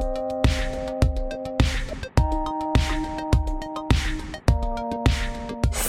thank you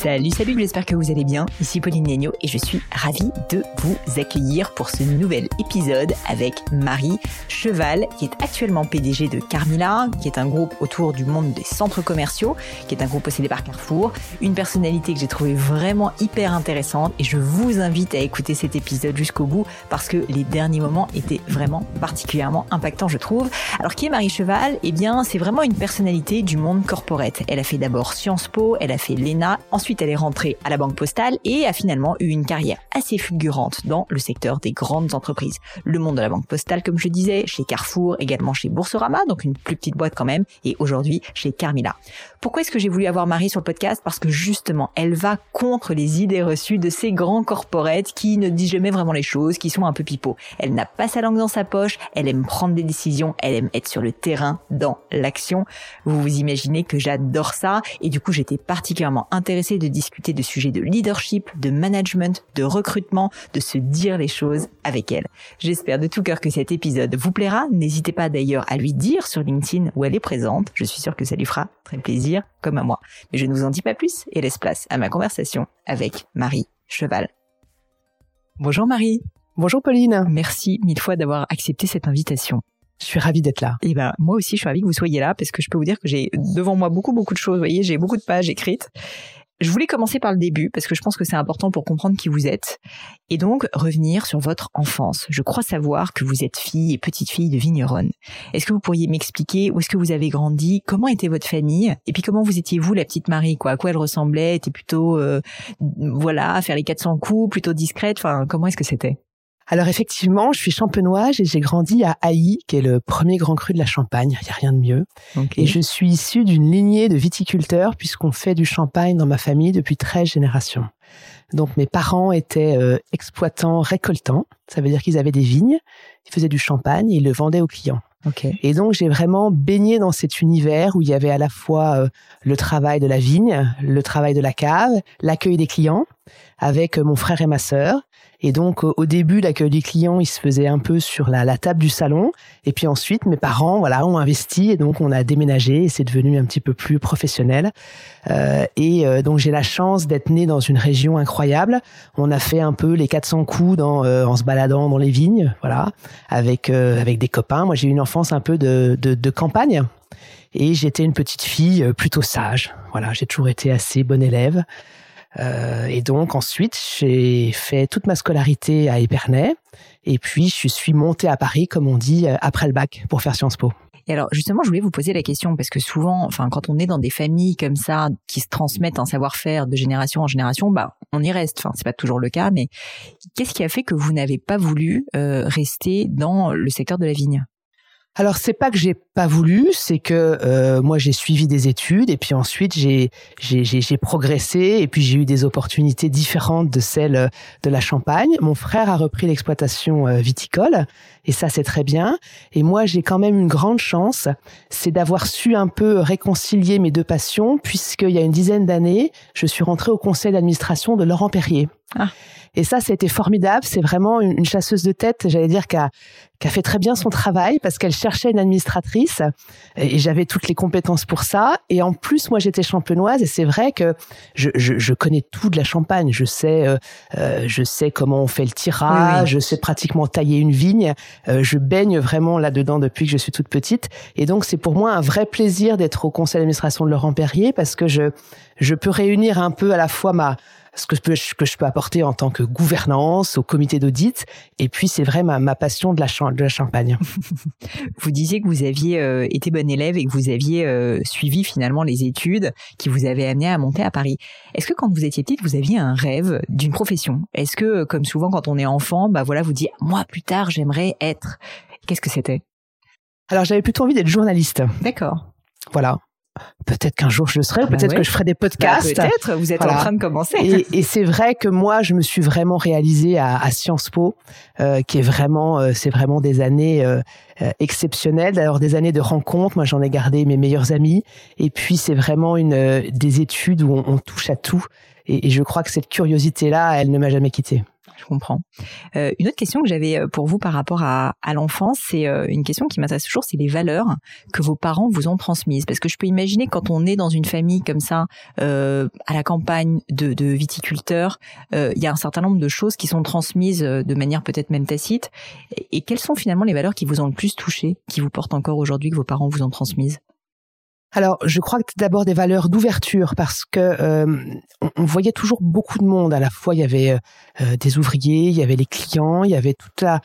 Salut, salut, j'espère que vous allez bien. Ici Pauline Negno et je suis ravie de vous accueillir pour ce nouvel épisode avec Marie Cheval, qui est actuellement PDG de Carmila, qui est un groupe autour du monde des centres commerciaux, qui est un groupe possédé par Carrefour. Une personnalité que j'ai trouvée vraiment hyper intéressante et je vous invite à écouter cet épisode jusqu'au bout parce que les derniers moments étaient vraiment particulièrement impactants, je trouve. Alors, qui est Marie Cheval? Eh bien, c'est vraiment une personnalité du monde corporate. Elle a fait d'abord Sciences Po, elle a fait l'ENA, ensuite Ensuite, elle est rentrée à la Banque Postale et a finalement eu une carrière assez fulgurante dans le secteur des grandes entreprises. Le monde de la Banque Postale, comme je disais, chez Carrefour, également chez Boursorama, donc une plus petite boîte quand même, et aujourd'hui chez Carmila. Pourquoi est-ce que j'ai voulu avoir Marie sur le podcast? Parce que justement, elle va contre les idées reçues de ces grands corporates qui ne disent jamais vraiment les choses, qui sont un peu pipeaux. Elle n'a pas sa langue dans sa poche, elle aime prendre des décisions, elle aime être sur le terrain, dans l'action. Vous vous imaginez que j'adore ça, et du coup j'étais particulièrement intéressée de discuter de sujets de leadership, de management, de recrutement, de se dire les choses avec elle. J'espère de tout cœur que cet épisode vous plaira. N'hésitez pas d'ailleurs à lui dire sur LinkedIn où elle est présente. Je suis sûre que ça lui fera très plaisir, comme à moi. Mais je ne vous en dis pas plus et laisse place à ma conversation avec Marie Cheval. Bonjour Marie. Bonjour Pauline. Merci mille fois d'avoir accepté cette invitation. Je suis ravie d'être là. Et ben moi aussi je suis ravie que vous soyez là parce que je peux vous dire que j'ai devant moi beaucoup beaucoup de choses. Vous voyez, j'ai beaucoup de pages écrites je voulais commencer par le début parce que je pense que c'est important pour comprendre qui vous êtes. Et donc revenir sur votre enfance. Je crois savoir que vous êtes fille et petite fille de vigneronne. Est-ce que vous pourriez m'expliquer où est-ce que vous avez grandi, comment était votre famille? Et puis comment vous étiez vous la petite Marie quoi, à quoi elle ressemblait, était plutôt euh, voilà, faire les 400 coups, plutôt discrète, enfin comment est-ce que c'était? Alors effectivement, je suis champenoise et j'ai grandi à Haï, qui est le premier grand cru de la Champagne. Il n'y a rien de mieux. Et je suis issue d'une lignée de viticulteurs puisqu'on fait du champagne dans ma famille depuis 13 générations. Donc mes parents étaient euh, exploitants récoltants. Ça veut dire qu'ils avaient des vignes, ils faisaient du champagne et ils le vendaient aux clients. Et donc j'ai vraiment baigné dans cet univers où il y avait à la fois euh, le travail de la vigne, le travail de la cave, l'accueil des clients avec euh, mon frère et ma sœur. Et donc, au début, l'accueil des clients, il se faisait un peu sur la, la, table du salon. Et puis ensuite, mes parents, voilà, ont investi et donc on a déménagé et c'est devenu un petit peu plus professionnel. Euh, et euh, donc, j'ai la chance d'être né dans une région incroyable. On a fait un peu les 400 coups dans, euh, en se baladant dans les vignes, voilà, avec euh, avec des copains. Moi, j'ai eu une enfance un peu de, de, de campagne. Et j'étais une petite fille plutôt sage. Voilà, j'ai toujours été assez bonne élève. Euh, et donc ensuite, j'ai fait toute ma scolarité à Épernay. Et puis, je suis montée à Paris, comme on dit, euh, après le bac, pour faire Sciences Po. Et alors justement, je voulais vous poser la question parce que souvent, enfin, quand on est dans des familles comme ça qui se transmettent un savoir-faire de génération en génération, bah, on y reste. Enfin, c'est pas toujours le cas, mais qu'est-ce qui a fait que vous n'avez pas voulu euh, rester dans le secteur de la vigne? Alors c'est pas que j'ai pas voulu, c'est que euh, moi j'ai suivi des études et puis ensuite j'ai j'ai progressé et puis j'ai eu des opportunités différentes de celles de la Champagne. Mon frère a repris l'exploitation euh, viticole et ça c'est très bien. Et moi j'ai quand même une grande chance, c'est d'avoir su un peu réconcilier mes deux passions puisqu'il y a une dizaine d'années je suis rentrée au conseil d'administration de Laurent Perrier. Ah. Et ça, c'était formidable. C'est vraiment une, chasseuse de tête, j'allais dire, qui a, qui a fait très bien son travail parce qu'elle cherchait une administratrice et j'avais toutes les compétences pour ça. Et en plus, moi, j'étais champenoise et c'est vrai que je, je, je, connais tout de la Champagne. Je sais, euh, euh je sais comment on fait le tirage, je sais pratiquement tailler une vigne. Euh, je baigne vraiment là-dedans depuis que je suis toute petite. Et donc, c'est pour moi un vrai plaisir d'être au conseil d'administration de Laurent Perrier parce que je, je peux réunir un peu à la fois ma ce que je peux, que je peux apporter en tant que gouvernance au comité d'audit. Et puis, c'est vrai ma, ma passion de la, de la champagne. vous disiez que vous aviez euh, été bon élève et que vous aviez euh, suivi finalement les études qui vous avaient amené à monter à Paris. Est-ce que quand vous étiez petite, vous aviez un rêve d'une profession? Est-ce que, comme souvent quand on est enfant, bah voilà, vous dites moi plus tard j'aimerais être. Qu'est-ce que c'était? Alors j'avais plutôt envie d'être journaliste. D'accord. Voilà. Peut-être qu'un jour je le serai, ah bah peut-être que je ferai des bah, podcasts. peut-être, vous êtes en train de commencer. Et, et c'est vrai que moi, je me suis vraiment réalisée à, à Sciences Po, euh, qui est vraiment, euh, c'est vraiment des années euh, euh exceptionnelles. Alors des années de rencontres. Moi, j'en ai gardé mes meilleurs amis. Et puis c'est vraiment une des études où on, on touche à tout. Et, et, je crois que cette curiosité-là, elle ne m'a jamais quittée. Je comprends. Euh, une autre question que j'avais euh, pour vous par rapport à, l'enfance, c'est euh, une question qui m'intéresse toujours, c'est les valeurs que vos parents vous ont transmises. Parce que je peux imaginer quand on est dans une famille comme ça, à la campagne de, de viticulteurs, il y a un certain nombre de choses qui sont transmises de manière peut-être même tacite. Et, et quelles sont finalement les valeurs qui vous ont le plus touché, qui vous portent encore aujourd'hui, que vos parents vous ont transmises? Alors, je crois que c'est d'abord des valeurs d'ouverture parce que euh, on, voyait toujours beaucoup de monde. À la fois, il y avait euh, des ouvriers, il y avait les clients, il y avait toute la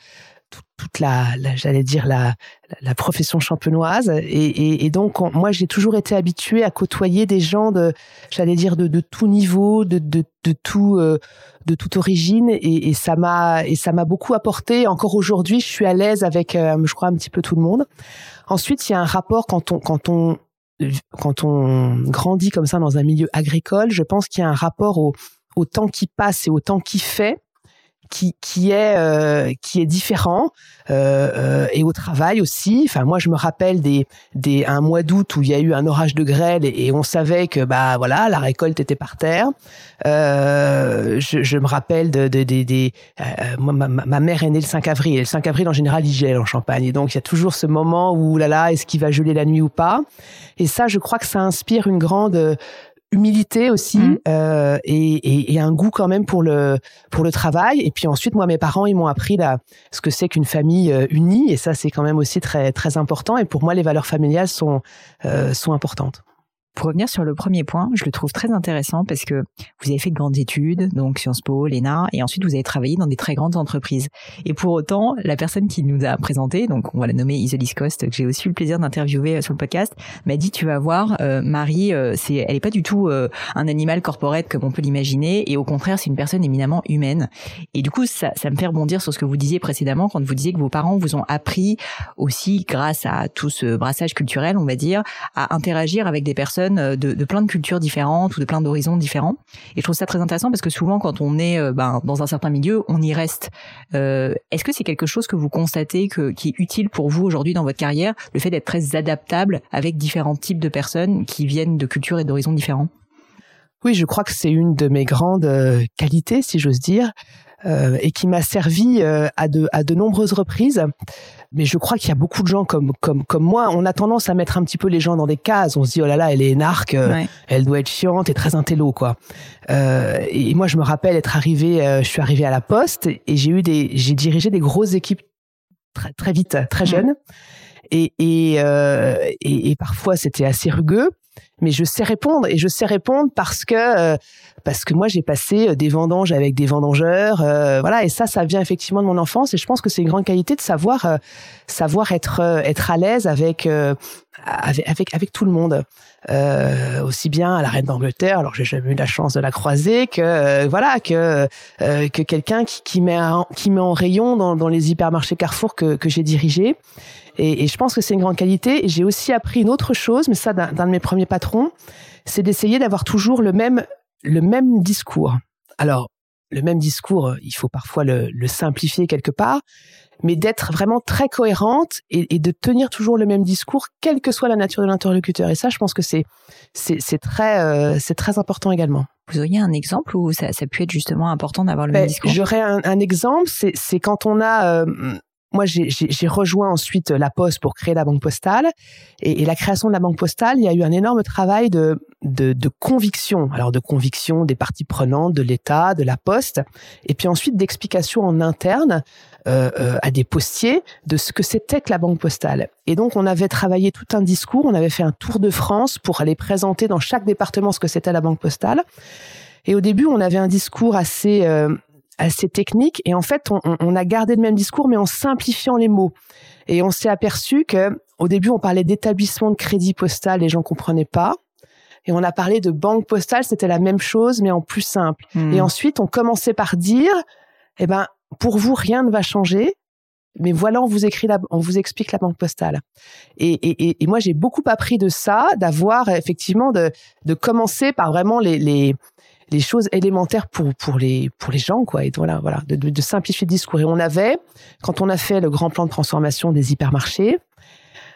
toute, la, j'allais dire la, la profession champenoise. Et, et, donc moi j'ai toujours été habituée à côtoyer des gens de j'allais dire de, de tout niveau de, de, de tout euh, de toute origine. Et, et ça m'a et ça m'a beaucoup apporté. Encore aujourd'hui je suis à l'aise avec je crois un petit peu tout le monde. Ensuite il y a un rapport quand on quand on quand on grandit comme ça dans un milieu agricole, je pense qu'il y a un rapport au, temps qui passe et au temps qui fait qui, qui est euh, qui est différent euh, euh, et au travail aussi. Enfin moi je me rappelle des des un mois d'août où il y a eu un orage de grêle et, on savait que bah voilà la récolte était par terre. Euh, je, je, me rappelle de des de, euh, ma, ma, mère est née le 5 avril et le 5 avril en général il gèle en Champagne et donc il y a toujours ce moment où là là est-ce qu'il va geler la nuit ou pas? Et ça je crois que ça inspire une grande humilité aussi mmh. euh, et, et, un goût quand même pour le pour le travail. Et puis ensuite, moi, mes parents, ils m'ont appris là ce que c'est qu'une famille euh, unie, et ça, c'est quand même aussi très très important. Et pour moi, les valeurs familiales sont euh, sont importantes. Pour revenir sur le premier point, je le trouve très intéressant parce que vous avez fait de grandes études, donc Sciences Po, l'ENA, et ensuite vous avez travaillé dans des très grandes entreprises. Et pour autant, la personne qui nous a présenté, donc on va la nommer Isolis Cost, que j'ai aussi eu le plaisir d'interviewer euh, sur le podcast, m'a dit tu vas voir, euh, Marie, euh, elle est pas du tout un animal corporate comme on peut l'imaginer, et au contraire, c'est une personne éminemment humaine. Et du coup, ça, ça me fait rebondir sur ce que vous disiez précédemment quand vous disiez que vos parents vous ont appris aussi, grâce à tout ce brassage culturel, on va dire, à interagir avec des personnes euh, de, plein de cultures différentes ou de plein d'horizons différents. Et je trouve ça très intéressant parce que souvent, quand on est euh, ben, dans un certain milieu, on y reste. Euh, Est-ce que c'est quelque chose que vous constatez que, qui est utile pour vous aujourd'hui dans votre carrière, le fait d'être très adaptable avec différents types de personnes qui viennent de cultures et d'horizons différents? Oui, je crois que c'est une de mes grandes qualités, si j'ose dire. Euh, et qui m'a servi euh, à, de, à de nombreuses reprises. Mais je crois qu'il y a beaucoup de gens comme, comme, comme moi. On a tendance à mettre un petit peu les gens dans des cases. On se dit, oh là là, elle est énarque, euh, elle doit être chiante et très intello, quoi. et moi, je me rappelle être arrivé, je suis arrivé à la poste et j'ai eu des, j'ai dirigé des grosses équipes très, très vite, très jeunes. Et, et, et, et, parfois, c'était assez rugueux mais je sais répondre et je sais répondre parce que parce que moi j'ai passé euh, des vendanges avec des vendangeurs, euh, voilà, et ça, ça vient effectivement de mon enfance, et je pense que c'est une grande qualité de savoir euh, savoir être être à l'aise avec, avec tout le monde. Euh, aussi bien à la reine d'Angleterre, alors j'ai jamais eu la chance de la croiser, que voilà que que quelqu'un qui, met en, qui met en rayon dans, les hypermarchés Carrefour que, que j'ai dirigé. Et, je pense que c'est une grande qualité. J'ai aussi appris une autre chose, mais ça d'un de mes premiers patrons, c'est d'essayer d'avoir toujours le même le même discours. Alors, le même discours, il faut parfois le, simplifier quelque part, mais d'être vraiment très cohérente et, de tenir toujours le même discours, quelle que soit la nature de l'interlocuteur. Et ça, je pense que c'est c'est très euh, c'est très important également. Vous auriez un exemple où ça, ça pu être justement important d'avoir le même ben, discours? J'aurais un, exemple, c'est quand on a euh, moi, j'ai rejoint ensuite la Poste pour créer la Banque Postale. Et, la création de la Banque Postale, il y a eu un énorme travail de, de, conviction. Alors, de conviction des parties prenantes, de l'État, de la Poste. Et puis ensuite, d'explication en interne euh, euh, à des postiers de ce que c'était que la Banque Postale. Et donc, on avait travaillé tout un discours. On avait fait un tour de France pour aller présenter dans chaque département ce que c'était la Banque Postale. Et au début, on avait un discours assez... Euh, assez technique. Et en fait, on, on, a gardé le même discours, mais en simplifiant les mots. Et on s'est aperçu que au début, on parlait d'établissement de crédit postal, les gens comprenaient pas. Et on a parlé de banque postale, c'était la même chose, mais en plus simple. Hmm. Et ensuite, on commençait par dire, eh ben, pour vous, rien ne va changer. Mais voilà, on vous écrit la, on vous explique la banque postale. Et, et, et moi, j'ai beaucoup appris de ça, d'avoir effectivement de, de commencer par vraiment les, les, les choses élémentaires pour pour les pour les gens quoi et voilà voilà de, de, simplifier le discours et on avait quand on a fait le grand plan de transformation des hypermarchés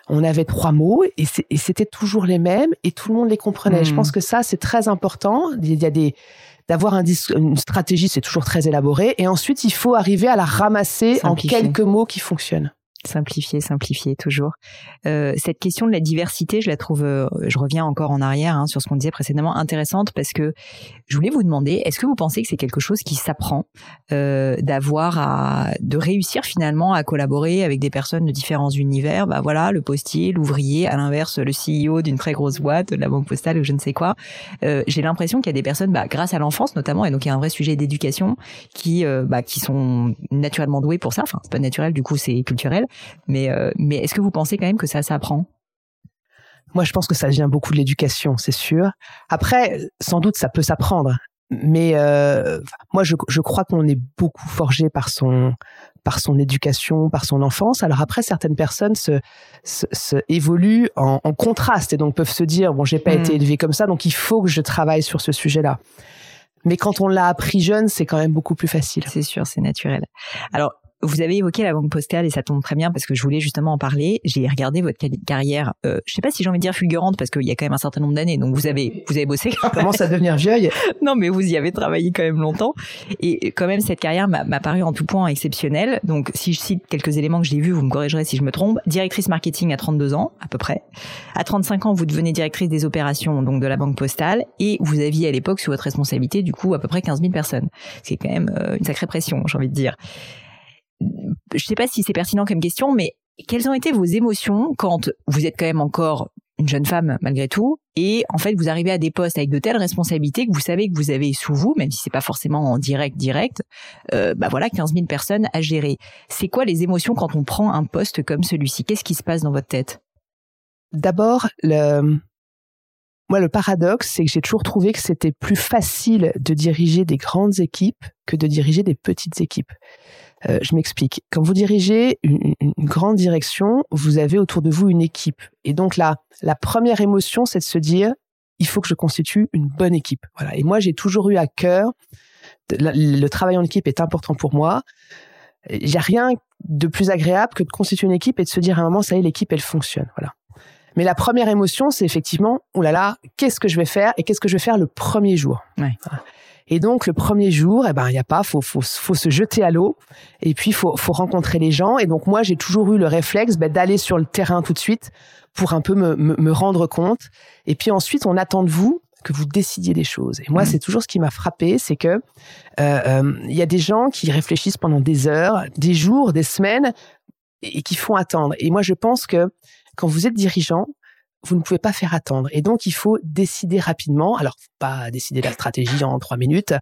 on avait trois mots et c'était toujours les mêmes et tout le monde les comprenait. Je hmm. pense que ça, c'est très important. Il y a des d'avoir un une stratégie, c'est toujours très élaboré. Et ensuite, il faut arriver à la ramasser en quelques mots qui fonctionnent. Simplifier, simplifier toujours. Euh, cette question de la diversité, je la trouve, euh, je reviens encore en arrière hein, sur ce qu'on disait précédemment, intéressante parce que je voulais vous demander, est-ce que vous pensez que c'est quelque chose qui s'apprend euh, d'avoir à, de réussir finalement à collaborer avec des personnes de différents univers? Bah voilà, le postier, l'ouvrier, à l'inverse, le CEO d'une très grosse boîte, de la banque postale ou je ne sais quoi. Euh, J'ai l'impression qu'il y a des personnes, bah, grâce à l'enfance notamment, et donc il y a un vrai sujet d'éducation qui, euh, bah, qui sont naturellement doués pour ça. Enfin, c'est pas naturel, du coup c'est culturel mais, euh, mais est-ce que vous pensez quand même que ça s'apprend? Moi, je pense que ça vient beaucoup de l'éducation, c'est sûr. Après, sans doute, ça peut s'apprendre. Mais euh, moi, je, je crois qu'on est beaucoup forgé par son par son éducation, par son enfance. Alors après, certaines personnes se, se, évoluent en, en, contraste et donc peuvent se dire bon, j'ai pas été hmm. élevé comme ça, donc il faut que je travaille sur ce sujet-là. Mais quand on l'a appris jeune, c'est quand même beaucoup plus facile. C'est sûr, c'est naturel. Alors, vous avez évoqué la banque postale et ça tombe très bien parce que je voulais justement en parler. J'ai regardé votre carrière, euh, je sais pas si j'ai envie de dire fulgurante parce qu'il y a quand même un certain nombre d'années. Donc vous avez vous avez bossé. Quand commence à devenir vieille. non, mais vous y avez travaillé quand même longtemps et quand même cette carrière m'a paru en tout point exceptionnelle. Donc si je cite quelques éléments que j'ai vus, vous me corrigerez si je me trompe. Directrice marketing à 32 ans à peu près. À 35 ans, vous devenez directrice des opérations donc de la banque postale et vous aviez à l'époque sous votre responsabilité du coup à peu près 15 000 personnes. C'est quand même euh, une sacrée pression, j'ai envie de dire je sais pas si c'est pertinent comme question, mais quelles ont été vos émotions quand vous êtes quand même encore une jeune femme malgré tout et en fait vous arrivez à des postes avec de telles responsabilités que vous savez que vous avez sous vous, même si c'est pas forcément en direct direct, euh, bah voilà 15 000 personnes à gérer. C'est quoi les émotions quand on prend un poste comme celui-ci? Qu'est-ce qui se passe dans votre tête? D'abord, moi le paradoxe, c'est que j'ai toujours trouvé que c'était plus facile de diriger des grandes équipes que de diriger des petites équipes. Euh, je m'explique. Quand vous dirigez une, grande direction, vous avez autour de vous une équipe. Et donc là, la première émotion, c'est de se dire, il faut que je constitue une bonne équipe. Voilà. Et moi, j'ai toujours eu à cœur, le, travail en équipe est important pour moi. Il n'y a rien de plus agréable que de constituer une équipe et de se dire à un moment, ça y est, l'équipe, elle fonctionne. Voilà. Mais la première émotion, c'est effectivement, oh là là, qu'est-ce que je vais faire et qu'est-ce que je vais faire le premier jour? Ouais. Et donc le premier jour, eh ben il y a pas, faut faut faut se jeter à l'eau et puis faut faut rencontrer les gens. Et donc moi j'ai toujours eu le réflexe ben, d'aller sur le terrain tout de suite pour un peu me, me, rendre compte. Et puis ensuite on attend de vous que vous décidiez des choses. Et moi, mmh. c'est toujours ce qui m'a frappé, c'est que euh, euh, il y a des gens qui réfléchissent pendant des heures, des jours, des semaines, et qui font attendre. Et moi, je pense que quand vous êtes dirigeant, vous ne pouvez pas faire attendre. Et donc, il faut décider rapidement. Alors, pas décider la stratégie en trois minutes,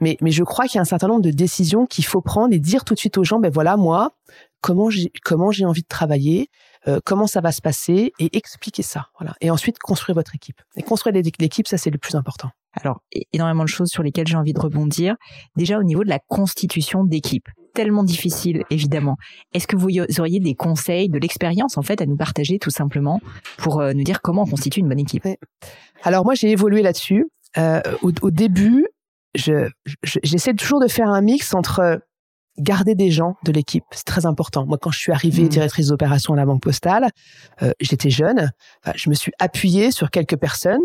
mais, mais je crois qu'il y a un certain nombre de décisions qu'il faut prendre et dire tout de suite aux gens, ben voilà, moi, comment j'ai, comment j'ai envie de travailler, euh, comment ça va se passer et expliquer ça. Voilà. Et ensuite, construire votre équipe. Et construire l'équipe, ça, c'est le plus important. Alors, énormément de choses sur lesquelles j'ai envie de rebondir. Déjà, au niveau de la constitution d'équipe tellement difficile, évidemment. Est-ce que vous auriez des conseils, de l'expérience, en fait, à nous partager tout simplement pour euh, nous dire comment on constitue une bonne équipe? Alors moi, j'ai évolué là-dessus. Euh, au, début, j'essaie je, toujours de faire un mix entre garder des gens de l'équipe, c'est très important. Moi, quand je suis arrivée mmh. directrice d'opération à la Banque Postale, euh, j'étais jeune. je me suis appuyée sur quelques personnes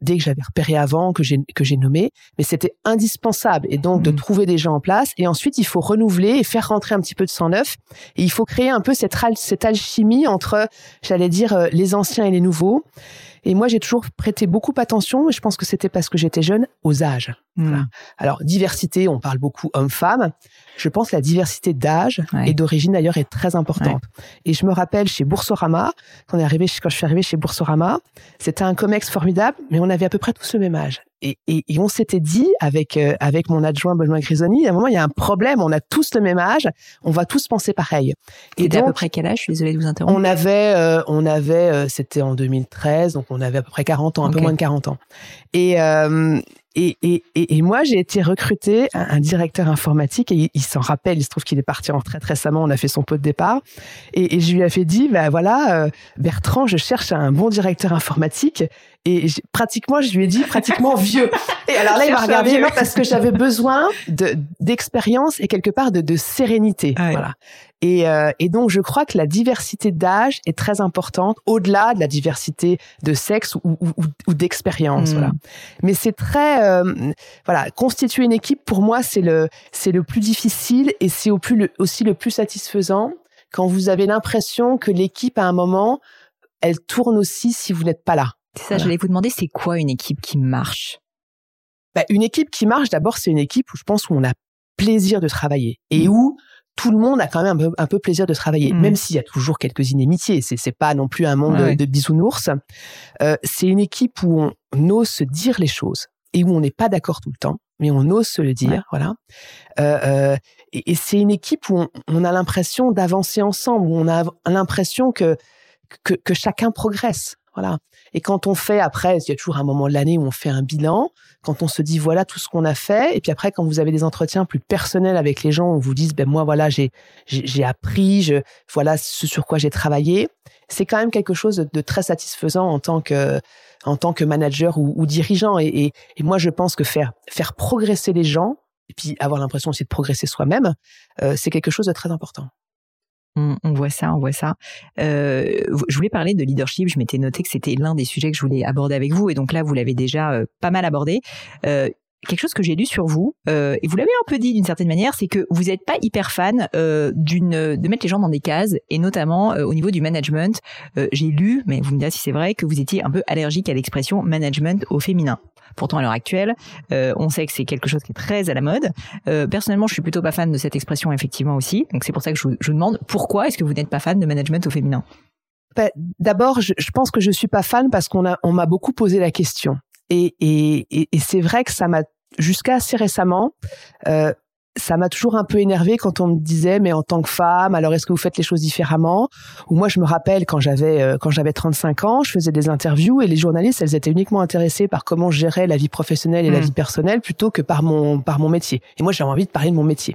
dès que j'avais repéré avant, que j'ai que j'ai nommé, mais c'était indispensable et donc de mmh. trouver des gens en place et ensuite il faut renouveler et faire rentrer un petit peu de sang neuf et il faut créer un peu cette cette alchimie entre j'allais dire euh, les anciens et les nouveaux. Et moi j'ai toujours prêté beaucoup attention, et je pense que c'était parce que j'étais jeune, aux âges. Mmh. Alors diversité, on parle beaucoup homme-femme. Je pense que la diversité d'âge et d'origine d'ailleurs est très importante. Et je me rappelle chez Boursorama, quand, on est arrivé, quand je suis arrivé chez Boursorama, c'était un comex formidable, mais on avait à peu près tous le même âge. Et, et, et on s'était dit avec euh, avec mon adjoint Benoît Grisoni, à un moment il y a un problème, on a tous le même âge, on va tous penser pareil. Et à peu près quel âge? Je suis désolée de vous interrompre. On avait euh, on avait euh, c'était en 2013, donc on avait à peu près 40 ans, un peu moins de 40 ans. Et et, et, et, moi, j'ai été recruté un, un, directeur informatique et il, s'en rappelle. Il se trouve qu'il est parti en retraite récemment. On a fait son pot de départ et, et je lui ai fait dit, ben voilà, euh, Bertrand, je cherche un bon directeur informatique. Et pratiquement, je lui ai dit pratiquement vieux. Et alors là, il m'a regardé parce que j'avais besoin de d'expérience et quelque part de, de sérénité. Voilà. Et, euh, et, donc, je crois que la diversité d'âge est très importante, au-delà de la diversité de sexe ou, ou, ou d'expérience. Voilà. Hmm. Mais c'est très, euh, voilà, constituer une équipe pour moi, c'est le, c'est le plus difficile et c'est au plus aussi le plus satisfaisant quand vous avez l'impression que l'équipe à un moment, elle tourne aussi si vous n'êtes pas là. C'est ça, j'allais vous demander, c'est quoi une équipe qui marche? Bah, Une équipe qui marche, d'abord, c'est une équipe où je pense où on a plaisir de travailler et hmm. où tout le monde a quand même un peu, plaisir de travailler, mmh. même s'il y a toujours quelques inimitiés. C'est, c'est pas non plus un monde de, bisounours. Euh, c'est une équipe où on ose se dire les choses et où on n'est pas d'accord tout le temps, mais on ose se le dire, voilà. Euh, euh, et, c'est une équipe où on, a l'impression d'avancer ensemble, où on a l'impression que, que, que chacun progresse, voilà. Et quand on fait après, il y a toujours un moment de l'année où on fait un bilan, quand on se dit voilà tout ce qu'on a fait, et puis après quand vous avez des entretiens plus personnels avec les gens, on vous dit ben moi voilà j'ai j'ai appris, voilà ce sur quoi j'ai travaillé, c'est quand même quelque chose de, très satisfaisant en tant que en tant que manager ou, dirigeant. Et, et, moi je pense que faire faire progresser les gens et puis avoir l'impression aussi de progresser soi-même, euh, c'est quelque chose de très important. On, voit ça, on voit ça. Euh, je voulais parler de leadership. Je m'étais noté que c'était l'un des sujets que je voulais aborder avec vous, et donc là, vous l'avez déjà euh, pas mal abordé. Euh, quelque chose que j'ai lu sur vous, et vous l'avez un peu dit d'une certaine manière, c'est que vous n'êtes pas hyper fan d'une de mettre les gens dans des cases, et notamment au niveau du management. j'ai lu, mais vous me direz si c'est vrai, que vous étiez un peu allergique à l'expression management au féminin. Pourtant, à l'heure actuelle, euh, on sait que c'est quelque chose qui est très à la mode. Euh, personnellement, je suis plutôt pas fan de cette expression, effectivement aussi. Donc c'est pour ça que je vous, je vous demande pourquoi est-ce que vous n'êtes pas fan de management au féminin? Ben, D'abord, je, je, pense que je suis pas fan parce qu'on a on m'a beaucoup posé la question. Et, et, et, et c'est vrai que ça m'a jusqu'à assez récemment, euh, ça m'a toujours un peu énervé quand on me disait mais en tant que femme alors est-ce que vous faites les choses différemment? Ou moi je me rappelle quand j'avais euh, quand j'avais 35 ans je faisais des interviews et les journalistes elles étaient uniquement intéressées par comment je gérais la vie professionnelle et la mmh. vie personnelle plutôt que par mon par mon métier. Et moi j'avais envie de parler de mon métier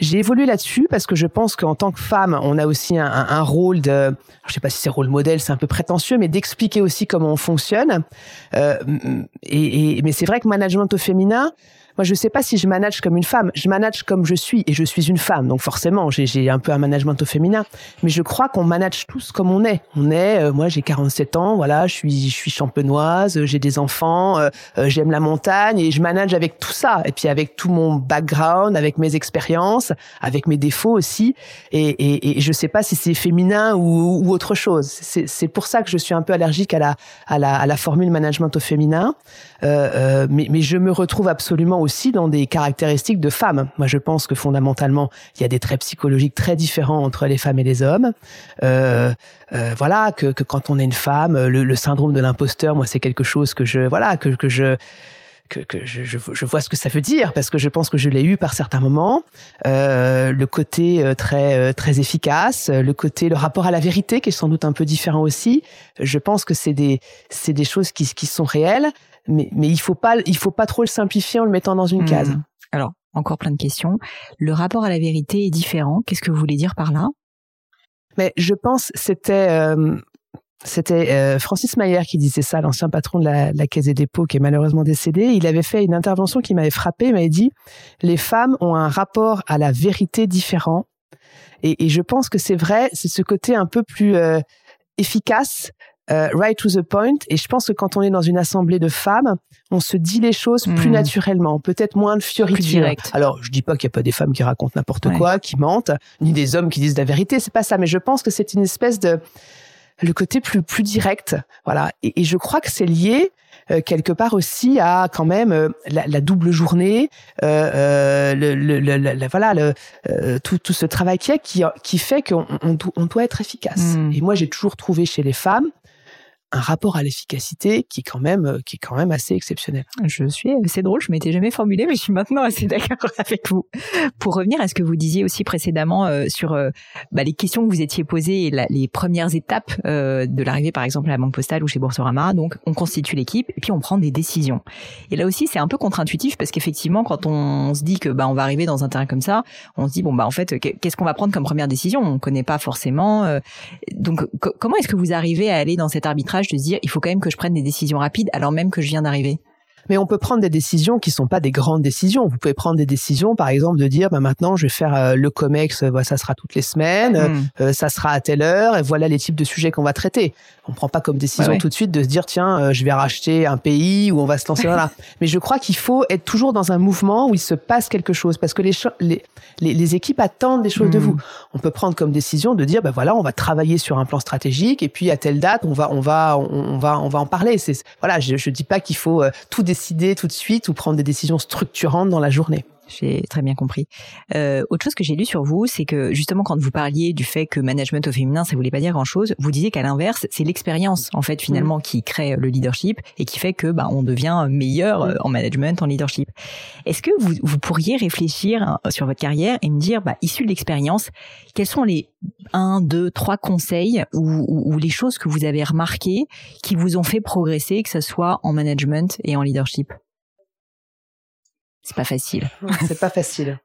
j'ai évolué là-dessus parce que je pense qu'en tant que femme, on a aussi un, un, rôle de, je sais pas si c'est rôle modèle, c'est un peu prétentieux, mais d'expliquer aussi comment on fonctionne. Euh, et, et, mais c'est vrai que management au féminin, moi, je sais pas si je manage comme une femme. Je manage comme je suis et je suis une femme. Donc forcément, j'ai un peu un management au féminin. Mais je crois qu'on manage tous comme on est. On est, euh, moi, j'ai 47 ans, voilà, je suis, je suis champenoise, j'ai des enfants, euh, euh, j'aime la montagne et je manage avec tout ça. Et puis avec tout mon background, avec mes expériences, avec mes défauts aussi. Et, et, et je sais pas si c'est féminin ou, ou, autre chose. C'est pour ça que je suis un peu allergique à la, à la, à la formule management au féminin. mais, mais je me retrouve absolument aussi dans des caractéristiques de femmes. Moi, je pense que fondamentalement, il y a des traits psychologiques très différents entre les femmes et les hommes. Euh, euh, voilà, que, que, quand on est une femme, le, le syndrome de l'imposteur, moi, c'est quelque chose que je, voilà, que, que je que, que je, je, je, vois ce que ça veut dire parce que je pense que je l'ai eu par certains moments. Euh, le côté euh, très euh, très efficace, le côté le rapport à la vérité qui est sans doute un peu différent aussi. Je pense que c'est des c'est des choses qui qui sont réelles mais, mais il faut pas, il faut pas trop le simplifier en le mettant dans une hmm. case. Alors, encore plein de questions. Le rapport à la vérité est différent. Qu'est-ce que vous voulez dire par là? Mais je pense c'était euh, c'était euh, Francis Mayer qui disait ça, l'ancien patron de la, la, Caisse des dépôts qui est malheureusement décédé. Il avait fait une intervention qui m'avait frappé. Il m'avait dit les femmes ont un rapport à la vérité différent. Et, et je pense que c'est vrai. C'est ce côté un peu plus euh, efficace euh, right to the point. Et je pense que quand on est dans une assemblée de femmes, on se dit les choses plus hmm. naturellement, peut-être moins de fioriture. Alors, je dis pas qu'il y a pas des femmes qui racontent n'importe quoi, qui mentent, ni des hommes qui disent la vérité. C'est pas ça. Mais je pense que c'est une espèce de le côté plus plus direct. Voilà. Et, je crois que c'est lié euh, quelque part aussi à quand même euh, la, la, double journée, euh, le, le, le, voilà, le, tout, tout ce travail qui, est, qui, qui fait qu'on on, on doit être efficace. Hmm. Et moi, j'ai toujours trouvé chez les femmes un rapport à l'efficacité qui est quand même euh, qui est quand même assez exceptionnel. Je suis c'est drôle, je m'étais jamais formulé mais je suis maintenant assez d'accord avec vous. Pour revenir à ce que vous disiez aussi précédemment euh, sur euh, bah, les questions que vous étiez posées et les premières étapes de l'arrivée par exemple à la Banque Postale ou chez Boursorama, donc on constitue l'équipe et puis on prend des décisions. Et là aussi c'est un peu contre-intuitif parce qu'effectivement quand on se dit que bah on va arriver dans un terrain comme ça, on se dit bon bah en fait qu'est-ce qu'on va prendre comme première décision? On connaît pas forcément. donc comment est-ce que vous arrivez à aller dans cet arbitrage de se dire il faut quand même que je prenne des décisions rapides alors même que je viens d'arriver Mais on peut prendre des décisions qui sont pas des grandes décisions. Vous pouvez prendre des décisions, par exemple, de dire, bah, maintenant, je vais faire euh, le COMEX, euh, ça sera toutes les semaines, hmm. euh, ça sera à telle heure, et voilà les types de sujets qu'on va traiter. On prend pas comme décision tout de suite de se dire, tiens, je vais racheter un pays ou on va se lancer là. Mais je crois qu'il faut être toujours dans un mouvement où il se passe quelque chose, parce que les, les, les, équipes attendent des choses de vous. Hmm. On peut prendre comme décision de dire, ben voilà, on va travailler sur un plan stratégique, et puis à telle date, on va, on va, on, va, on va en parler. C'est voilà, je, je dis pas qu'il faut tout décider tout de suite ou prendre des décisions structurantes dans la journée. J'ai très bien compris. Euh, autre chose que j'ai lu sur vous, c'est que justement quand vous parliez du fait que management au féminin, ça voulait pas dire grand-chose, vous disiez qu'à l'inverse, c'est l'expérience en fait finalement mm. qui crée le leadership et qui fait que bah, on devient meilleur mm. en management, en leadership. Est-ce que vous, vous pourriez réfléchir hein, sur votre carrière et me dire, bah, issu de l'expérience, quels sont les un, deux, trois conseils ou, ou, les choses que vous avez remarquées qui vous ont fait progresser, que ce soit en management et en leadership? C'est pas facile. c'est pas facile.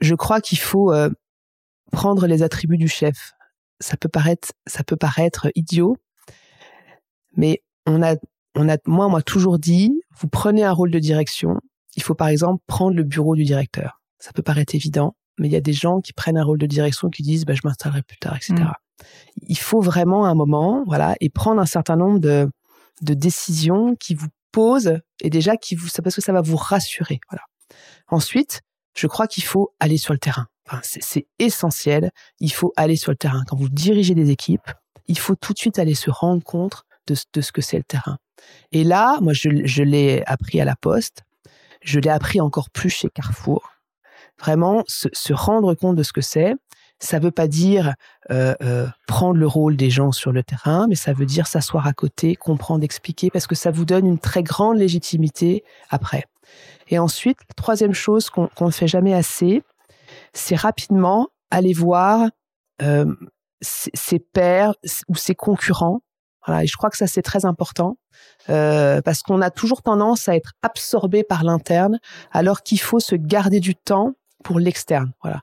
Je, crois qu'il faut euh, prendre les attributs du chef. Ça peut paraître, ça peut paraître idiot, mais on a, on a, moi, on m'a toujours dit, vous prenez un rôle de direction. Il faut par exemple prendre le bureau du directeur. Ça peut paraître évident, mais il y a des gens qui prennent un rôle de direction qui disent, bah, je m'installerai plus tard, etc. Mm. Il faut vraiment un moment, voilà, et prendre un certain nombre de, de décisions qui vous pose et déjà qui vous, parce que ça va vous rassurer. Ensuite, je crois qu'il faut aller sur le terrain. c'est essentiel. Il faut aller sur le terrain. Quand vous dirigez des équipes, il faut tout de suite aller se rendre compte de, ce que c'est le terrain. Et là, moi, je, l'ai appris à la Poste. Je l'ai appris encore plus chez Carrefour. Vraiment, se rendre compte de ce que c'est. Ça ne veut pas dire euh, euh, prendre le rôle des gens sur le terrain, mais ça veut dire s'asseoir à côté, comprendre, expliquer, parce que ça vous donne une très grande légitimité après. Et ensuite, troisième chose qu'on ne fait jamais assez, c'est rapidement aller voir euh, ses, pairs ou ses concurrents. Voilà, et je crois que ça c'est très important parce qu'on a toujours tendance à être absorbé par l'interne, alors qu'il faut se garder du temps pour l'externe. Voilà.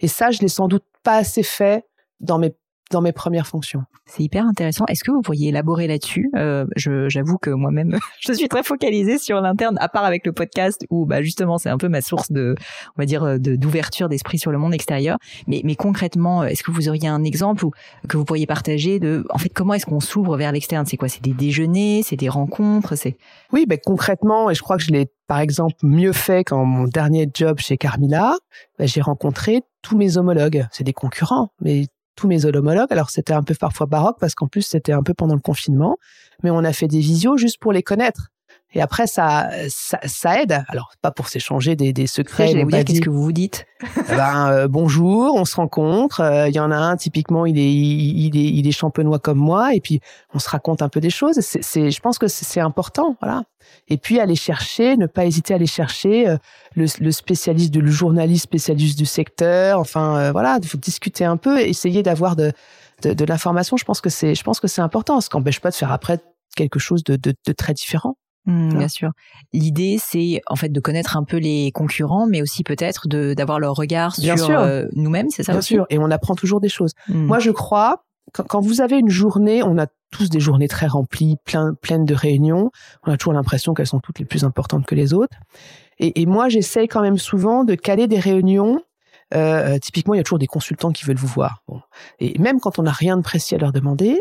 Et ça, je l'ai sans doute pas assez fait dans mes dans mes premières fonctions. C'est hyper intéressant. Est-ce que vous pourriez élaborer là-dessus? Euh, J'avoue que moi-même, je suis très focalisée sur l'interne, à part avec le podcast où bah, justement c'est un peu ma source de, on va dire, d'ouverture d'esprit sur le monde extérieur. Mais, mais concrètement, est-ce que vous auriez un exemple ou que vous pourriez partager de, en fait, comment est-ce qu'on s'ouvre vers l'externe? C'est quoi? C'est des déjeuners, c'est des rencontres, c'est Oui, ben concrètement, et je crois que je l'ai par exemple mieux fait qu'en mon dernier job chez Carmila, ben, j'ai rencontré tous mes homologues. C'est des concurrents, mais tous mes homologues. Alors c'était un peu parfois baroque parce qu'en plus c'était un peu pendant le confinement, mais on a fait des visios juste pour les connaître. Et après, ça, ça, aide. Alors, pas pour s'échanger des, des secrets. qu'est-ce que vous vous dites? Eh Ben euh, bonjour, on se rencontre. Euh, il y en a un typiquement, il est, il, est, il est champenois comme moi, et puis on se raconte un peu des choses. C'est, je pense que c'est important, voilà. Et puis aller chercher, ne pas hésiter à aller chercher euh, le, le, spécialiste, le journaliste spécialiste du secteur. Enfin, voilà, il faut discuter un peu, essayer d'avoir de, de, de l'information. Je pense que c'est, je pense que c'est important, ce qui n'empêche pas de faire après quelque chose de, de, de très différent. Mmh, bien sûr. L'idée, c'est en fait de connaître un peu les concurrents, mais aussi peut-être d'avoir leur regard sur euh, nous-mêmes, c'est ça Bien sûr. Et on apprend toujours des choses. Mmh. Moi, je crois quand, quand, vous avez une journée, on a tous des journées très remplies, plein, pleines de réunions. On a toujours l'impression qu'elles sont toutes les plus importantes que les autres. Et, et moi, j'essaye quand même souvent de caler des réunions euh, typiquement, il y a toujours des consultants qui veulent vous voir. Bon. Et même quand on n'a rien de précis à leur demander,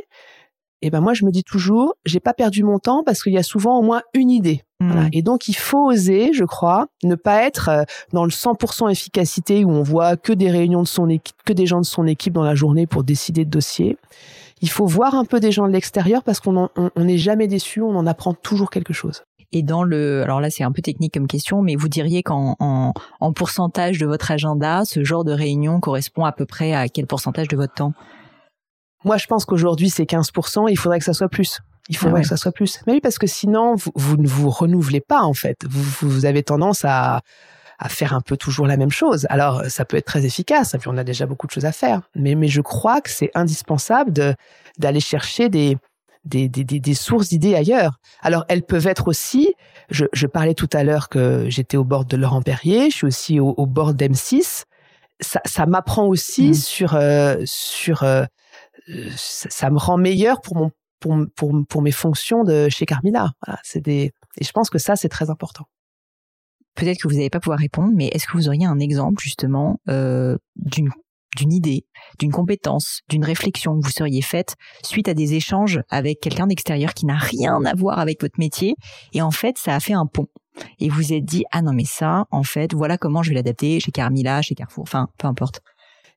et ben moi je me dis toujours, j'ai pas perdu mon temps parce qu'il y a souvent au moins une idée. Mmh. Et donc il faut oser, je crois, ne pas être euh, dans le 100% efficacité où on voit que des réunions de son équipe, que des gens de son équipe dans la journée pour décider de dossiers. Il faut voir un peu des gens de l'extérieur parce qu'on n'est jamais déçu, on en apprend toujours quelque chose. Et dans le, alors là c'est un peu technique comme question, mais vous diriez qu'en en, en pourcentage de votre agenda, ce genre de réunion correspond à peu près à quel pourcentage de votre temps? Moi, je pense qu'aujourd'hui, c'est 15%. Il faudrait que ça soit plus. Il faudrait ah que ça soit plus. Mais oui, parce que sinon, vous, ne vous renouvelez pas, en fait. Vous, vous avez tendance à, à faire un peu toujours la même chose. Alors, ça peut être très efficace, et puis on a déjà beaucoup de choses à faire. Mais, mais je crois que c'est indispensable de, d'aller chercher des, des, des, des, sources d'idées ailleurs. Alors, elles peuvent être aussi, je, je parlais tout à l'heure que j'étais au bord de Laurent Perrier, je suis aussi au, bord d'M6. Ça, ça m'apprend aussi mmh. sur, euh, sur euh, ça, me rend meilleur pour mon pour, pour, pour mes fonctions de chez Carmila. Voilà, c'est des Et je pense que ça, c'est très important. Peut-être que vous n'allez pas pouvoir répondre, mais est-ce que vous auriez un exemple justement euh, d'une d'une idée, d'une compétence, d'une réflexion que vous seriez faite suite à des échanges avec quelqu'un d'extérieur qui n'a rien à voir avec votre métier et en fait ça a fait un pont et vous êtes dit ah non mais ça en fait voilà comment je vais l'adapter chez Carmila, chez Carrefour, enfin peu importe.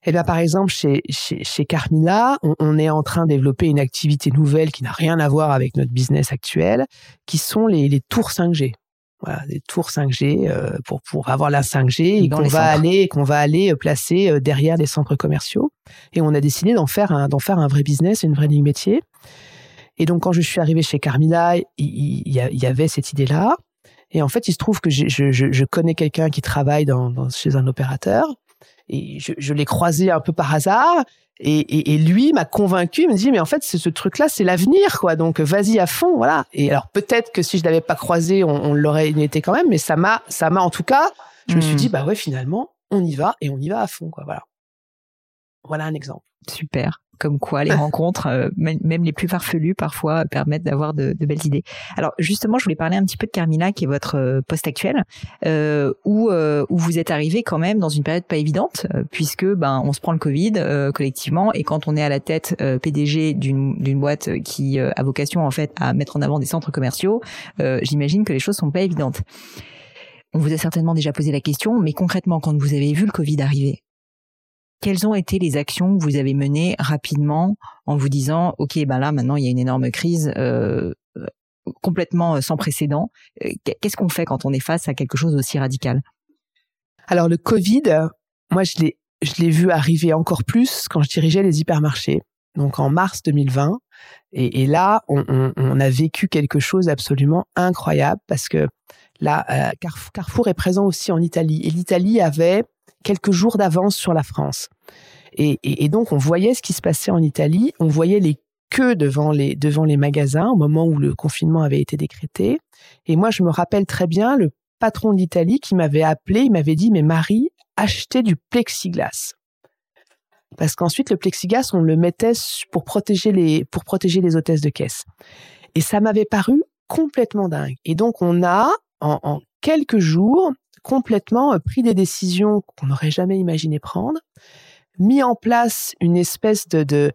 Eh bien, par exemple, chez, chez, chez Carmila, on, est en train de développer une activité nouvelle qui n'a rien à voir avec notre business actuel, qui sont les, les tours 5G. Voilà, des tours 5G euh, pour pour avoir la 5G et qu'on va aller qu'on va aller euh, placer euh, derrière les centres commerciaux. Et on a décidé d'en faire un d'en faire un vrai business, une vraie ligne métier. Et donc quand je suis arrivé chez Carmila, il, il, y avait cette idée là. Et en fait, il se trouve que je, je, je connais quelqu'un qui travaille dans, dans, chez un opérateur et je, je l'ai croisé un peu par hasard. Et, et, et lui m'a convaincu, il me dit mais en fait ce truc-là c'est l'avenir quoi, donc vas-y à fond voilà. Et alors peut-être que si je l'avais pas croisé, on, on l'aurait été quand même, mais ça m'a ça m'a en tout cas, je me suis hmm. dit bah ouais finalement on y va et on y va à fond quoi voilà. Voilà un exemple. Super comme quoi les rencontres, euh, même les plus farfelues parfois, permettent d'avoir de, belles idées. Alors justement, je voulais parler un petit peu de Carmila, qui est votre euh, poste actuel, euh, où, où vous êtes arrivé quand même dans une période pas évidente, puisque ben on se prend le Covid collectivement, et quand on est à la tête PDG d'une boîte qui a vocation en fait à mettre en avant des centres commerciaux, j'imagine que les choses sont pas évidentes. On vous a certainement déjà posé la question, mais concrètement, quand vous avez vu le Covid arriver, quelles ont été les actions que vous avez menées rapidement en vous disant, OK, ben là, maintenant, il y a une énorme crise euh, euh complètement euh, sans précédent. Qu'est-ce qu'on fait quand on est face à quelque chose aussi radical? Alors, le Covid, moi, je l'ai, je l'ai vu arriver encore plus quand je dirigeais les hypermarchés. Donc, en mars 2020. Et, là, on, a vécu quelque chose d'absolument incroyable parce que là, Carrefour est présent aussi en Italie. Et l'Italie avait quelques jours d'avance sur la France. Et, donc, on voyait ce qui se passait en Italie, on voyait les queues devant les, devant les magasins au moment où le confinement avait été décrété. Et moi, je me rappelle très bien le patron d'Italie qui m'avait appelé, il m'avait dit, mais Marie, achetez du plexiglas. Parce qu'ensuite, le plexiglas, on le mettait pour protéger les, pour protéger les hôtesses de caisse. Et ça m'avait paru complètement dingue. Et donc, on a, en quelques jours, complètement euh, pris des décisions qu'on n'aurait jamais imaginé prendre, mis en place une espèce de,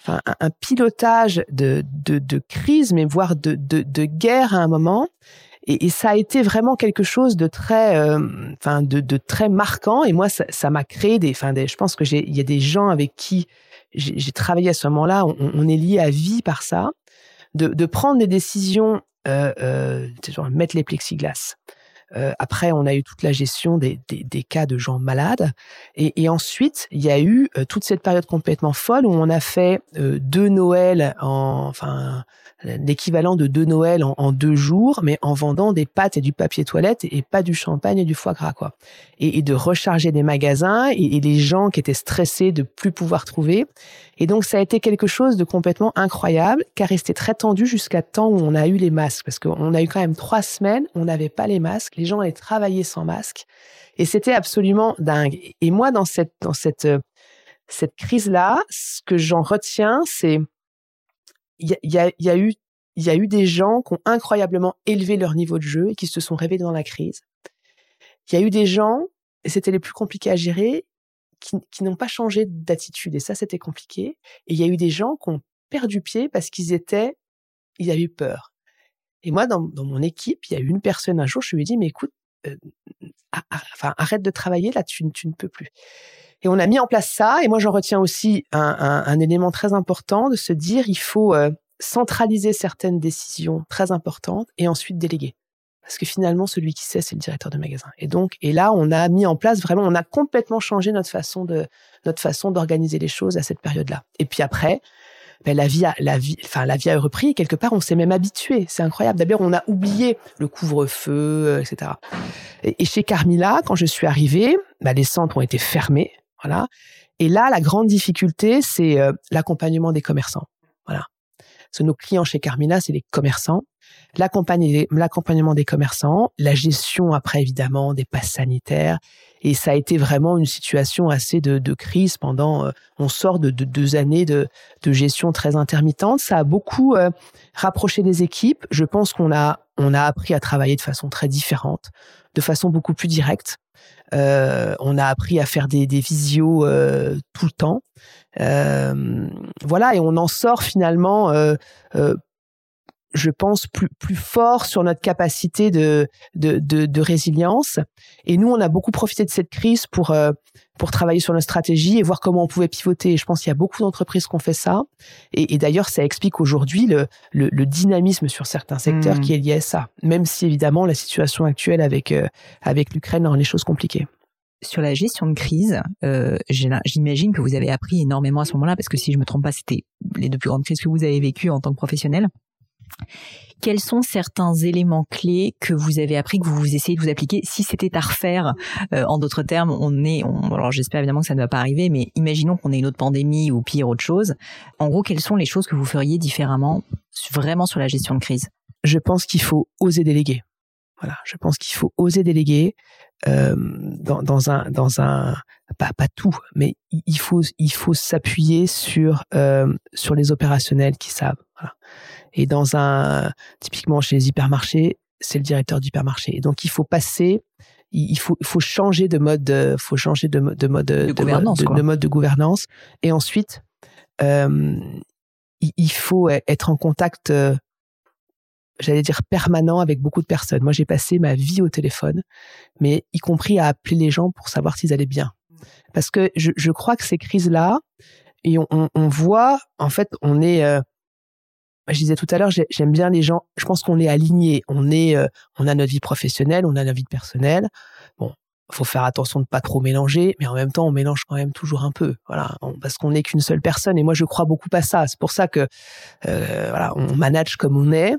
enfin, un, pilotage de, de, crise, mais voire de, de, guerre à un moment. Et, ça a été vraiment quelque chose de très, euh, de, très marquant. Et moi, ça m'a créé des, enfin, je pense que j'ai, il y a des gens avec qui j'ai travaillé à ce moment-là. On, est lié à vie par ça, de, de prendre des décisions, euh, euh, mettre les plexiglas, euh, après, on a eu toute la gestion des, des, des cas de gens malades. Et, et ensuite, il y a eu euh, toute cette période complètement folle où on a fait euh, deux Noëls, en, enfin l'équivalent de deux Noëls en, deux jours, mais en vendant des pâtes et du papier toilette et pas du champagne et du foie gras, quoi. Et, et de recharger des magasins et, et, les gens qui étaient stressés de plus pouvoir trouver. Et donc, ça a été quelque chose de complètement incroyable, qui a resté très tendu jusqu'à temps où on a eu les masques, parce qu'on a eu quand même trois semaines, on n'avait pas les masques, les gens allaient travailler sans masque, et c'était absolument dingue. Et moi, dans cette dans cette cette crise-là, ce que j'en retiens, c'est il y a, eu il y a eu des gens qui ont incroyablement élevé leur niveau de jeu et qui se sont réveillés dans la crise. Il y a eu des gens, et c'était les plus compliqués à gérer, qui, qui n'ont pas changé d'attitude. Et ça, c'était compliqué. Et il y a eu des gens qui ont perdu pied parce qu'ils étaient, ils avaient eu peur. Et moi, dans, mon équipe, il y a eu une personne un jour, je lui ai dit, mais écoute, euh, enfin, arrête de travailler, là, tu, ne peux plus. Et on a mis en place ça. Et moi, j'en retiens aussi un, élément très important de se dire, il faut euh, centraliser certaines décisions très importantes et ensuite déléguer. Parce que finalement, celui qui sait, c'est le directeur de magasin. Et donc, et là, on a mis en place vraiment, on a complètement changé notre façon de, notre façon d'organiser les choses à cette période-là. Et puis après, ben, la vie a, la vie, enfin, la vie a repris quelque part, on s'est même habitué. C'est incroyable. D'abord, on a oublié le couvre-feu, euh, etc. Et, chez Carmila, quand je suis arrivée, ben, les centres ont été fermés. Voilà. Et là, la grande difficulté, c'est euh, l'accompagnement des commerçants. Voilà. Que nos clients chez Carmina, c'est les commerçants. L'accompagnement des commerçants, la gestion après évidemment des passes sanitaires. Et ça a été vraiment une situation assez de, crise pendant. Euh, on sort de, de, deux années de, gestion très intermittente. Ça a beaucoup euh, rapproché les équipes. Je pense qu'on a on a appris à travailler de façon très différente, de façon beaucoup plus directe. Euh, on a appris à faire des, des visios tout le temps. Euh, voilà, et on en sort finalement, euh, euh, je pense, plus, plus fort sur notre capacité de, de, de, de, résilience. Et nous, on a beaucoup profité de cette crise pour, pour travailler sur notre stratégie et voir comment on pouvait pivoter. Et je pense qu'il y a beaucoup d'entreprises qui ont fait ça. Et, et d'ailleurs, ça explique aujourd'hui le, le, le, dynamisme sur certains secteurs mmh. qui est lié à ça. Même si évidemment la situation actuelle avec, avec l'Ukraine rend les choses compliquées sur la gestion de crise, euh, j'imagine que vous avez appris énormément à ce moment-là, parce que si je me trompe pas, c'était les deux plus grandes crises que vous avez vécues en tant que professionnel. Quels sont certains éléments clés que vous avez appris, que vous essayez de vous appliquer Si c'était à refaire, euh, en d'autres termes, on est, alors j'espère évidemment que ça ne va pas arriver, mais imaginons qu'on ait une autre pandémie ou pire autre chose. En gros, quelles sont les choses que vous feriez différemment, vraiment sur la gestion de crise? Je pense qu'il faut oser déléguer. Voilà, je pense qu'il faut oser déléguer euh, dans, dans, un dans un pas pas tout, mais il faut il faut s'appuyer sur euh, sur les opérationnels qui savent. Voilà. Et dans un typiquement chez les hypermarchés, c'est le directeur d'hypermarché. Donc il faut passer il faut, il faut changer de mode, faut changer de, de mode de, de, gouvernance, de, de, mode de gouvernance. Et ensuite, euh, il, faut être en contact j'allais dire permanent avec beaucoup de personnes. Moi, j'ai passé ma vie au téléphone, mais y compris à appeler les gens pour savoir s'ils allaient bien. Parce que je, je crois que ces crises-là, et on, on, on, voit, en fait, on est, euh, je disais tout à l'heure, j'aime bien les gens. Je pense qu'on est aligné. On est, euh, on a notre vie professionnelle, on a notre vie personnelle. Bon, faut faire attention de pas trop mélanger, mais en même temps, on mélange quand même toujours un peu, voilà, parce qu'on n'est qu'une seule personne. Et moi, je crois beaucoup à ça. C'est pour ça que, euh, voilà, on manage comme on est.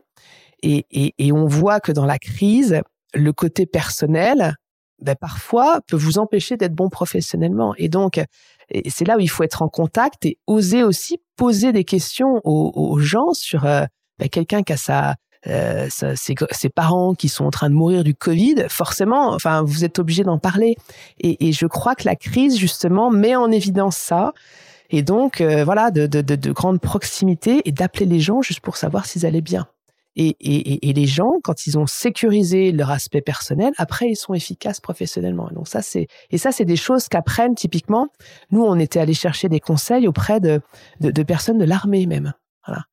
Et, on voit que dans la crise, le côté personnel, ben parfois, peut vous empêcher d'être bon professionnellement. Et donc, c'est là où il faut être en contact et oser aussi poser des questions aux, gens sur euh, ben quelqu'un qui a sa, euh, ses, parents qui sont en train de mourir du Covid, forcément, enfin, vous êtes obligé d'en parler. Et, je crois que la crise, justement, met en évidence ça. Et donc, euh, voilà, de, de, de grande proximité et d'appeler les gens juste pour savoir s'ils allaient bien. Et, et, et, les gens, quand ils ont sécurisé leur aspect personnel, après ils sont efficaces professionnellement. Donc ça c'est et ça c'est des choses qu'apprennent typiquement. Nous on était allé chercher des conseils auprès de de, de personnes de l'armée même. Voilà.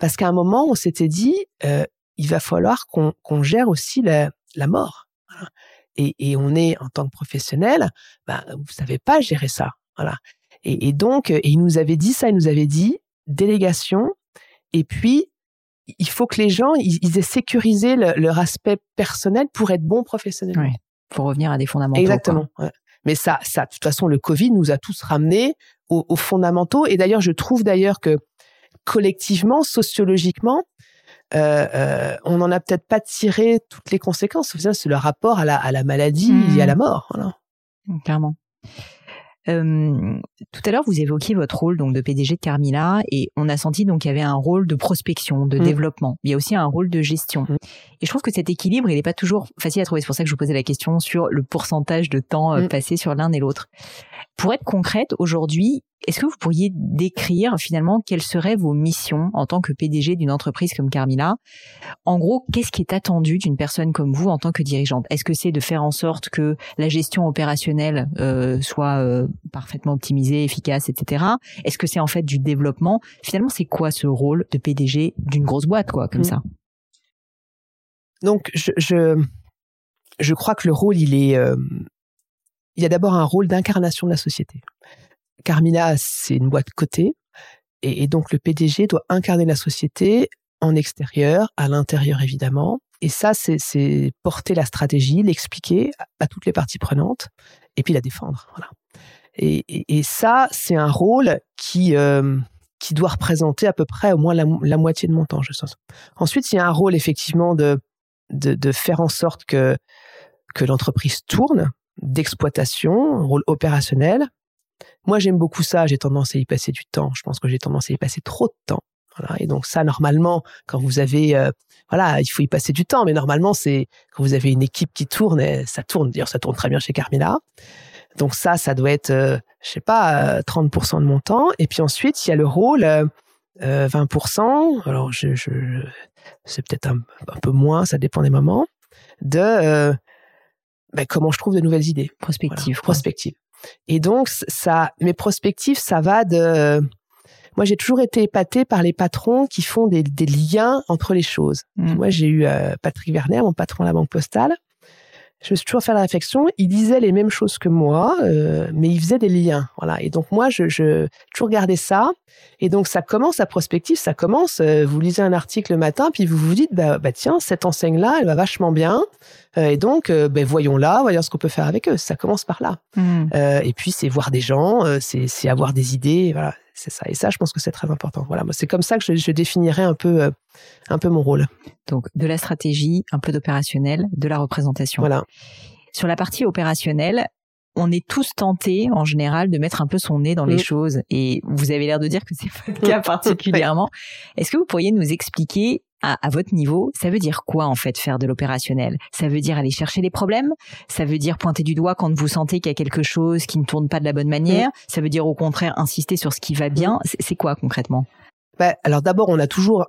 Parce qu'à un moment on s'était dit euh, il va falloir qu'on qu'on gère aussi la, la mort. Et, et on est en tant que professionnel, bah, vous savez pas gérer ça. Voilà. Et, et donc et il nous avait dit ça, il nous avait dit délégation et puis il faut que les gens ils, aient sécurisé leur aspect personnel pour être bons professionnellement. Oui, pour revenir à des fondamentaux. Exactement. Ouais. Mais ça, ça, de toute façon, le Covid nous a tous ramenés aux, aux fondamentaux. Et d'ailleurs, je trouve d'ailleurs que collectivement, sociologiquement, euh, euh, on n'en a peut-être pas tiré toutes les conséquences. C'est le rapport à la, à la maladie mmh. et à la mort. Voilà. Clairement. Euh, tout à l'heure, vous évoquiez votre rôle donc de PDG de Carmila et on a senti donc qu'il y avait un rôle de prospection, de mmh. développement. Il y a aussi un rôle de gestion. Mmh. Et je trouve que cet équilibre, il n'est pas toujours facile à trouver. C'est pour ça que je vous posais la question sur le pourcentage de temps mmh. passé sur l'un et l'autre. Pour être concrète, aujourd'hui, est-ce que vous pourriez décrire finalement quelles seraient vos missions en tant que PDG d'une entreprise comme Carmila? En gros, qu'est-ce qui est attendu d'une personne comme vous en tant que dirigeante? Est-ce que c'est de faire en sorte que la gestion opérationnelle euh, soit euh, parfaitement optimisée, efficace, etc. Est-ce que c'est en fait du développement? Finalement, c'est quoi ce rôle de PDG d'une grosse boîte, quoi, comme mmh. ça? Donc, je, je, je crois que le rôle, il est, euh, il y a d'abord un rôle d'incarnation de la société. Carmina, c'est une boîte cotée, et, et, donc le PDG doit incarner la société en extérieur, à l'intérieur évidemment. Et ça, c'est porter la stratégie, l'expliquer à, toutes les parties prenantes, et puis la défendre. Voilà. Et, ça, c'est un rôle qui euh, qui doit représenter à peu près au moins la, moitié de mon temps, je pense. Ensuite, il y a un rôle effectivement de de, de faire en sorte que que l'entreprise tourne, d'exploitation, rôle opérationnel, moi, j'aime beaucoup ça. J'ai tendance à y passer du temps. Je pense que j'ai tendance à y passer trop de temps. Voilà. Et donc ça, normalement, quand vous avez, euh, voilà, il faut y passer du temps. Mais normalement, c'est quand vous avez une équipe qui tourne, et ça tourne. D'ailleurs, ça tourne très bien chez Carmila. Donc ça, ça doit être, euh, je sais pas, 30% euh, de mon temps. Et puis ensuite, il y a le rôle, 20%. Alors, je, je, c'est peut-être un, peu moins, ça dépend des moments, de ben, comment je trouve de nouvelles idées. Prospective. prospective. Et donc, ça, mes prospectives, ça va de moi, j'ai toujours été épatée par les patrons qui font des, des liens entre les choses. Mmh. Moi, j'ai eu euh, Patrick Werner, mon patron à la Banque Postale. Je me suis toujours fait la réflexion. Il disait les mêmes choses que moi, euh, mais il faisait des liens. Voilà. Et donc moi, je, je toujours gardé ça. Et donc ça commence à prospective, ça commence. Euh, vous lisez un article le matin, puis vous vous dites, bah, bah tiens, cette enseigne-là, elle va vachement bien. Euh, et donc, euh, ben, voyons-la, voyons ce qu'on peut faire avec eux. Ça commence par là. Mmh. et puis c'est voir des gens, c'est avoir des idées. Voilà c'est ça. Et ça, je pense que c'est très important. Voilà, c'est comme ça que je, je, définirais un peu, euh, un peu mon rôle. Donc, de la stratégie, un peu d'opérationnel, de la représentation. Voilà. Sur la partie opérationnelle, on est tous tentés, en général, de mettre un peu son nez dans les mm. choses. Et vous avez l'air de dire que c'est pas le cas particulièrement. Est-ce que vous pourriez nous expliquer à, votre niveau, ça veut dire quoi en fait faire de l'opérationnel? Ça veut dire aller chercher les problèmes? Ça veut dire pointer du doigt quand vous sentez qu'il y a quelque chose qui ne tourne pas de la bonne manière? Ça veut dire au contraire insister sur ce qui va bien? C'est quoi concrètement? Bah, Alors d'abord, on a toujours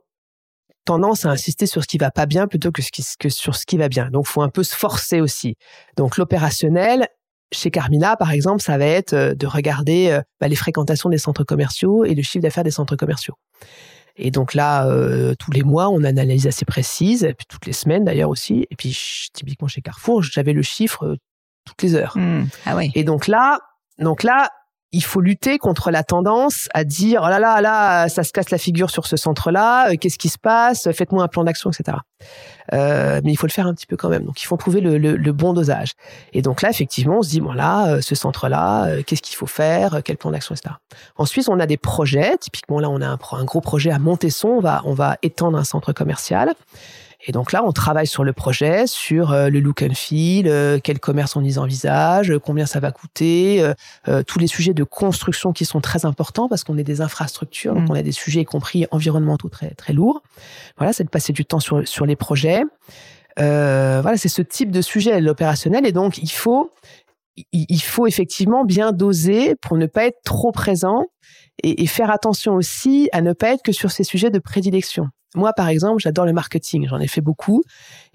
tendance à insister sur ce qui va pas bien plutôt que, que sur ce qui va bien. Donc, faut un peu se forcer aussi. Donc, l'opérationnel, chez Carmina, par exemple, ça va être euh, de regarder euh, bah, les fréquentations des centres commerciaux et le chiffre d'affaires des centres commerciaux. Et donc là, euh, tous les mois, on a une analyse assez précise, et puis toutes les semaines d'ailleurs aussi. Et puis typiquement chez Carrefour, j'avais le chiffre euh, toutes les heures. Mmh. Ah ouais. Et donc là, donc là, il faut lutter contre la tendance à dire oh là là là ça se casse la figure sur ce centre-là, euh, qu'est-ce qui se passe, faites-moi un plan d'action, etc. Euh, mais il faut le faire un petit peu quand même. Donc il faut trouver le, bon dosage. Et donc là effectivement on se dit bon là euh, ce centre-là, euh, qu'est-ce qu'il faut faire, quel plan d'action, etc. Ensuite on a des projets. Typiquement là on a un, gros projet à Montesson, on va étendre un centre commercial. Et donc là, on travaille sur le projet, sur euh, le look and feel, euh, quel commerce on y envisage, euh, combien ça va coûter, tous les sujets de construction qui sont très importants parce qu'on est des infrastructures, donc mm. on a des sujets y compris environnementaux très très lourds. Voilà, c'est de passer du temps sur sur les projets. voilà, c'est ce type de sujet l'opérationnel et donc il faut il faut effectivement bien doser pour ne pas être trop présent et, et, faire attention aussi à ne pas être que sur ces sujets de prédilection. Moi, par exemple, j'adore le marketing, j'en ai fait beaucoup,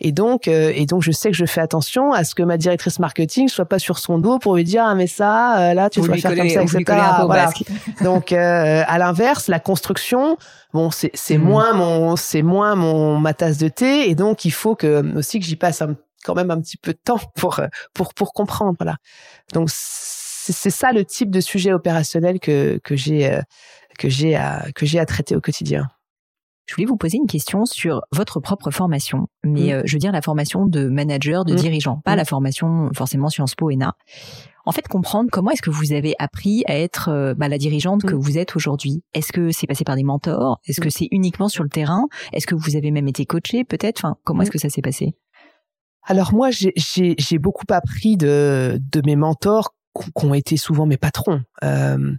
et donc, euh, et donc, je sais que je fais attention à ce que ma directrice marketing soit pas sur son dos pour lui dire ah mais ça, euh, là, tu dois faire comme ça, etc. Voilà. donc, euh, à l'inverse, la construction, bon, c'est c'est hmm. moins mon c'est moins mon ma tasse de thé, et donc il faut que aussi que j'y passe quand même un petit peu de temps pour pour pour comprendre. Voilà. Donc c'est ça le type de sujet opérationnel que que j'ai que j'ai à que j'ai à traiter au quotidien. Je voulais vous poser une question sur votre propre formation, mais euh, je veux dire la formation de manager, de dirigeant, pas la formation forcément Sciences Po ENA. En fait, comprendre comment est-ce que vous avez appris à être euh, bah, la dirigeante que vous êtes aujourd'hui. Est-ce que c'est passé par des mentors? Est-ce que c'est uniquement sur le terrain? Est-ce que vous avez même été coaché peut-être? Enfin, comment est-ce que ça s'est passé? Alors moi, j'ai beaucoup appris de, de mes mentors qui ont été souvent mes patrons. Euh,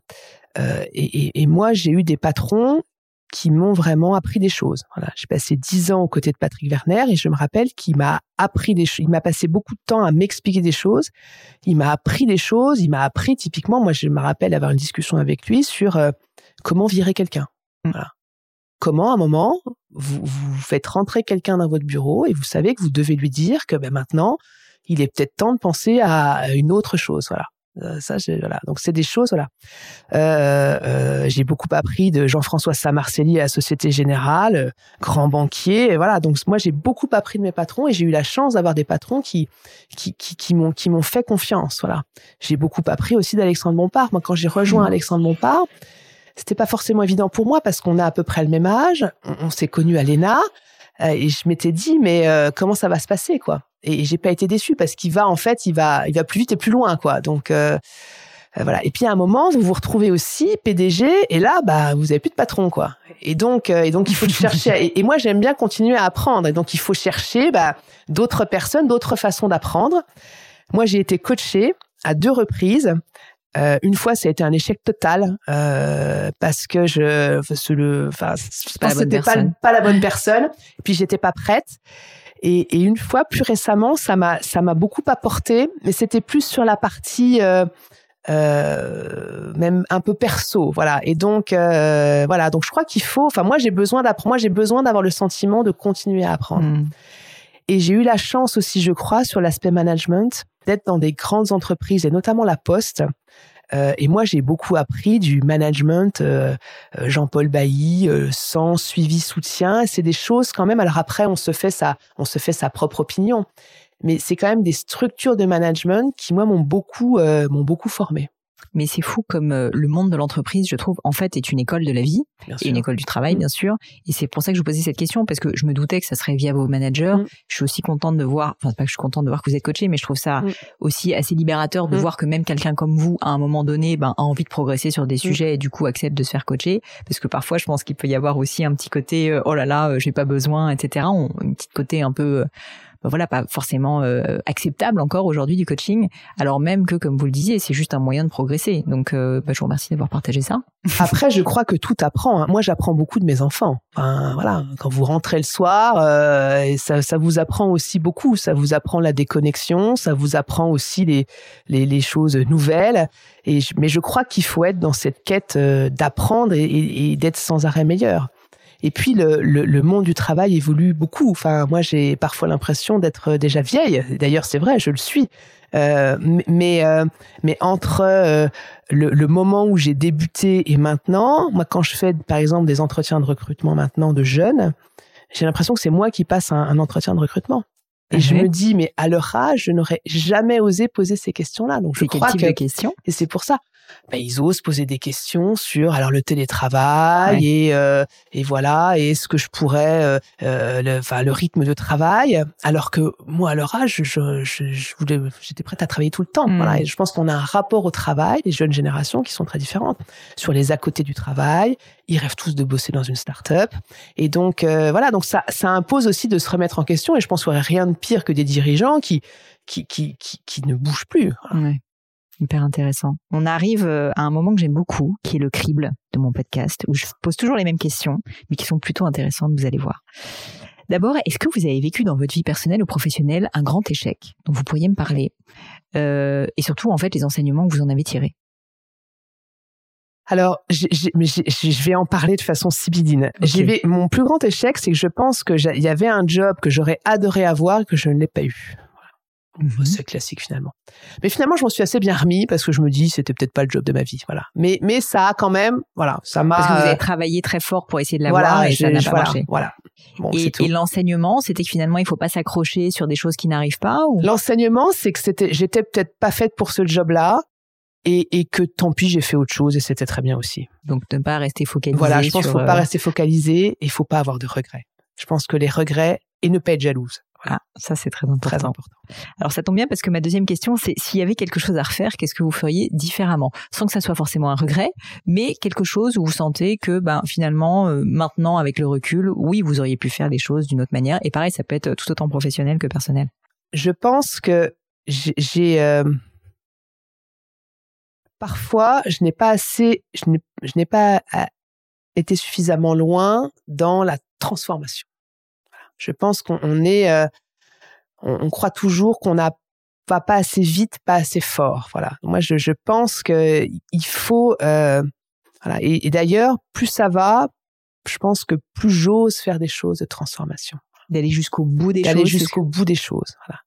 euh, et, et, et, moi, j'ai eu des patrons qui m'ont vraiment appris des choses. Voilà, j'ai passé dix ans aux côtés de Patrick Werner et je me rappelle qu'il m'a appris des choses. Il m'a passé beaucoup de temps à m'expliquer des choses. Il m'a appris des choses. Il m'a appris typiquement. Moi, je me rappelle avoir une discussion avec lui sur euh, comment virer quelqu'un. Mmh. Voilà. Comment, à un moment, vous, vous faites rentrer quelqu'un dans votre bureau et vous savez que vous devez lui dire que ben, maintenant, il est peut-être temps de penser à une autre chose. Voilà. Euh, ça, voilà. Donc c'est des choses, voilà. Euh, euh, j'ai beaucoup appris de Jean-François Samarcelli à la Société Générale, grand banquier. Et voilà. Donc moi j'ai beaucoup appris de mes patrons et j'ai eu la chance d'avoir des patrons qui qui qui, qui m'ont qui m'ont fait confiance. Voilà. J'ai beaucoup appris aussi d'Alexandre Bompard. Moi quand j'ai rejoint mmh. Alexandre Bompard, c'était pas forcément évident pour moi parce qu'on a à peu près le même âge. On, s'est connus à l'ENA et je m'étais dit mais comment ça va se passer quoi? Et j'ai pas été déçue parce qu'il va en fait, il va, il va plus vite et plus loin quoi. Donc euh, euh, voilà. Et puis à un moment, vous vous retrouvez aussi PDG et là, bah vous avez plus de patron quoi. Et donc, euh, et donc il faut chercher. Et, moi, j'aime bien continuer à apprendre. Et donc il faut chercher bah, d'autres personnes, d'autres façons d'apprendre. Moi, j'ai été coachée à deux reprises. Euh, une fois, ça a été un échec total euh, parce que je, le, enfin, je pense que c'était pas, pas la bonne personne. Et puis j'étais pas prête. Et, et, une fois plus récemment, ça m'a ça m'a beaucoup apporté, mais c'était plus sur la partie euh, euh, même un peu perso, voilà. Et donc euh, voilà, donc je crois qu'il faut. Enfin, moi j'ai besoin d'apprendre. Moi j'ai besoin d'avoir le sentiment de continuer à apprendre. Hmm. Et j'ai eu la chance aussi, je crois, sur l'aspect management, d'être dans des grandes entreprises et notamment la Poste. Euh, et moi, j'ai beaucoup appris du management euh, euh Jean-Paul Bailly, euh, sans suivi, soutien. C'est des choses quand même. Alors après, on se fait sa, on se fait sa propre opinion mais c'est quand même des structures de management qui moi m'ont beaucoup euh, m'ont beaucoup formé. Mais c'est fou comme euh, le monde de l'entreprise, je trouve, en fait, est une école de la vie et une école du travail, mm. bien sûr. Et c'est pour ça que je vous posais cette question parce que je me doutais que ça serait via vos managers. Mm. Je suis aussi contente de voir, enfin pas que je suis contente de voir que vous êtes coaché, mais je trouve ça mm. aussi assez libérateur de voir que même quelqu'un comme vous, à un moment donné, ben, a envie de progresser sur des sujets et du coup accepte de se faire coacher. Parce que parfois, je pense qu'il peut y avoir aussi un petit côté, euh, oh là là, j'ai pas besoin, etc. On, une petite côté un peu bah voilà, pas forcément euh, acceptable encore aujourd'hui du coaching, alors même que, comme vous le disiez, c'est juste un moyen de progresser. Donc, euh, bah, je vous remercie d'avoir partagé ça. Après, je crois que tout apprend. Hein. Moi, j'apprends beaucoup de mes enfants. Enfin, voilà, quand vous rentrez le soir, euh, ça, ça vous apprend aussi beaucoup. Ça vous apprend la déconnexion, ça vous apprend aussi les, les, les choses nouvelles. Et mais je crois qu'il faut être dans cette quête d'apprendre et, et d'être sans arrêt meilleur. Et puis le, le, le, monde du travail évolue beaucoup. Enfin, moi, j'ai parfois l'impression d'être déjà vieille. D'ailleurs, c'est vrai, je le suis. Euh, mais euh, mais entre euh, le, le, moment où j'ai débuté et maintenant, moi, quand je fais par exemple des entretiens de recrutement maintenant de jeunes, j'ai l'impression que c'est moi qui passe un, un entretien de recrutement. Et je me dis, mais à leur âge, je n'aurais jamais osé poser ces questions-là. Donc, je crois quel type de questions? Et c'est pour ça ben, ils osent poser des questions sur alors le télétravail et euh, et voilà et est-ce que je pourrais euh, euh, le, enfin le rythme de travail. Alors que moi à leur âge je je, je voulais j'étais prête à travailler tout le temps voilà. Et je pense qu'on a un rapport au travail des jeunes générations qui sont très différentes. Sur les à côté du travail ils rêvent tous de bosser dans une start-up. Et donc euh, voilà donc ça ça impose aussi de se remettre en question. Et je pense qu'il n'y aurait rien de pire que des dirigeants qui qui qui qui, qui ne bougent plus Hyper intéressant. On arrive euh, à un moment que j'aime beaucoup, qui est le crible de mon podcast, où je pose toujours les mêmes questions, mais qui sont plutôt intéressantes, vous allez voir. D'abord, est-ce que vous avez vécu dans votre vie personnelle ou professionnelle un grand échec dont vous pourriez me parler euh, Et surtout, en fait, les enseignements que vous en avez tirés? Alors, je vais en parler de façon sibidine. Mon plus grand échec, c'est que je pense que il y avait un job que j'aurais adoré avoir que je ne l'ai pas eu. Mhm. C'est classique finalement. Mais finalement, je m'en suis assez bien remis parce que je me dis c'était peut-être pas le job de ma vie, voilà. Mais mais ça a quand même, voilà, ça m'a. Parce que vous avez travaillé très fort pour essayer de l'avoir voilà, et ça n'a pas marché. Voilà. et, et l'enseignement, c'était que finalement, il faut pas s'accrocher sur des choses qui n'arrivent pas. Ou... L'enseignement, c'est que c'était, j'étais peut-être pas faite pour ce job-là. Et, et que tant pis, j'ai fait autre chose et c'était très bien aussi. Donc ne pas rester focalisé. Voilà, je pense qu'il faut pas euh, rester focalisé et il faut pas avoir de regrets. Je pense que les regrets et ne pas être jalouse. Ah, ça c'est très important. Alors ça tombe bien parce que ma deuxième question, c'est s'il y avait quelque chose à refaire, qu'est-ce que vous feriez différemment? Sans que ça soit forcément un regret, mais quelque chose où vous sentez que ben, finalement, euh, maintenant avec le recul, oui, vous auriez pu faire les choses d'une autre manière. Et pareil, ça peut être tout autant professionnel que personnel. Je pense que j'ai... Euh, parfois, je n'ai pas assez... Je n'ai pas euh, été suffisamment loin dans la transformation. Je pense qu'on est, euh, on, croit toujours qu'on n'a va pas assez vite, pas assez fort. Voilà. Moi, je, je pense que il faut, euh, voilà. Et, d'ailleurs, plus ça va, je pense que plus j'ose faire des choses de transformation. D'aller jusqu'au bout des choses. D'aller jusqu'au bout des choses. Voilà.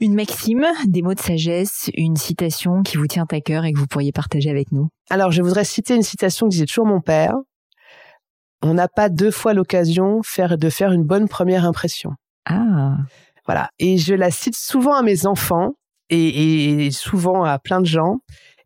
Une maxime, des mots de sagesse, une citation qui vous tient à cœur et que vous pourriez partager avec nous. Alors, je voudrais citer une citation que disait toujours mon père, on n'a pas deux fois l'occasion faire, de faire une bonne première impression. Ah. Voilà. Et je la cite souvent à mes enfants et, souvent à plein de gens.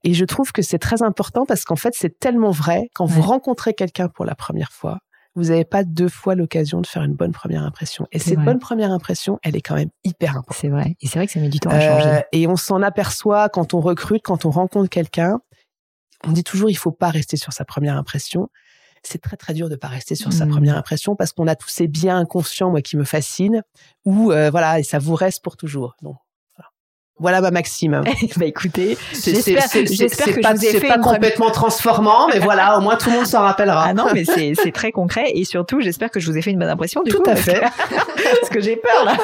Et je trouve que c'est très important parce qu'en fait, c'est tellement vrai. Quand vous rencontrez quelqu'un pour la première fois, vous n'avez pas deux fois l'occasion de faire une bonne première impression. Et cette bonne première impression, elle est quand même hyper importante. C'est vrai. Et c'est vrai que ça met du temps à changer. Euh, et on s'en aperçoit quand on recrute, quand on rencontre quelqu'un. On dit toujours, il faut pas rester sur sa première impression c'est très très dur de pas rester sur sa mmh. première impression parce qu'on a tous ces biens inconscients moi qui me fascinent ou euh, voilà et ça vous reste pour toujours. Donc voilà ma maxime. bah écoutez, j'espère que pas, je vous ai fait pas complètement transformant, mais voilà, au moins tout le monde s'en rappellera. Ah non, mais c'est très concret et surtout, j'espère que je vous ai fait une bonne impression. Du tout coup, à fait. parce que j'ai peur là.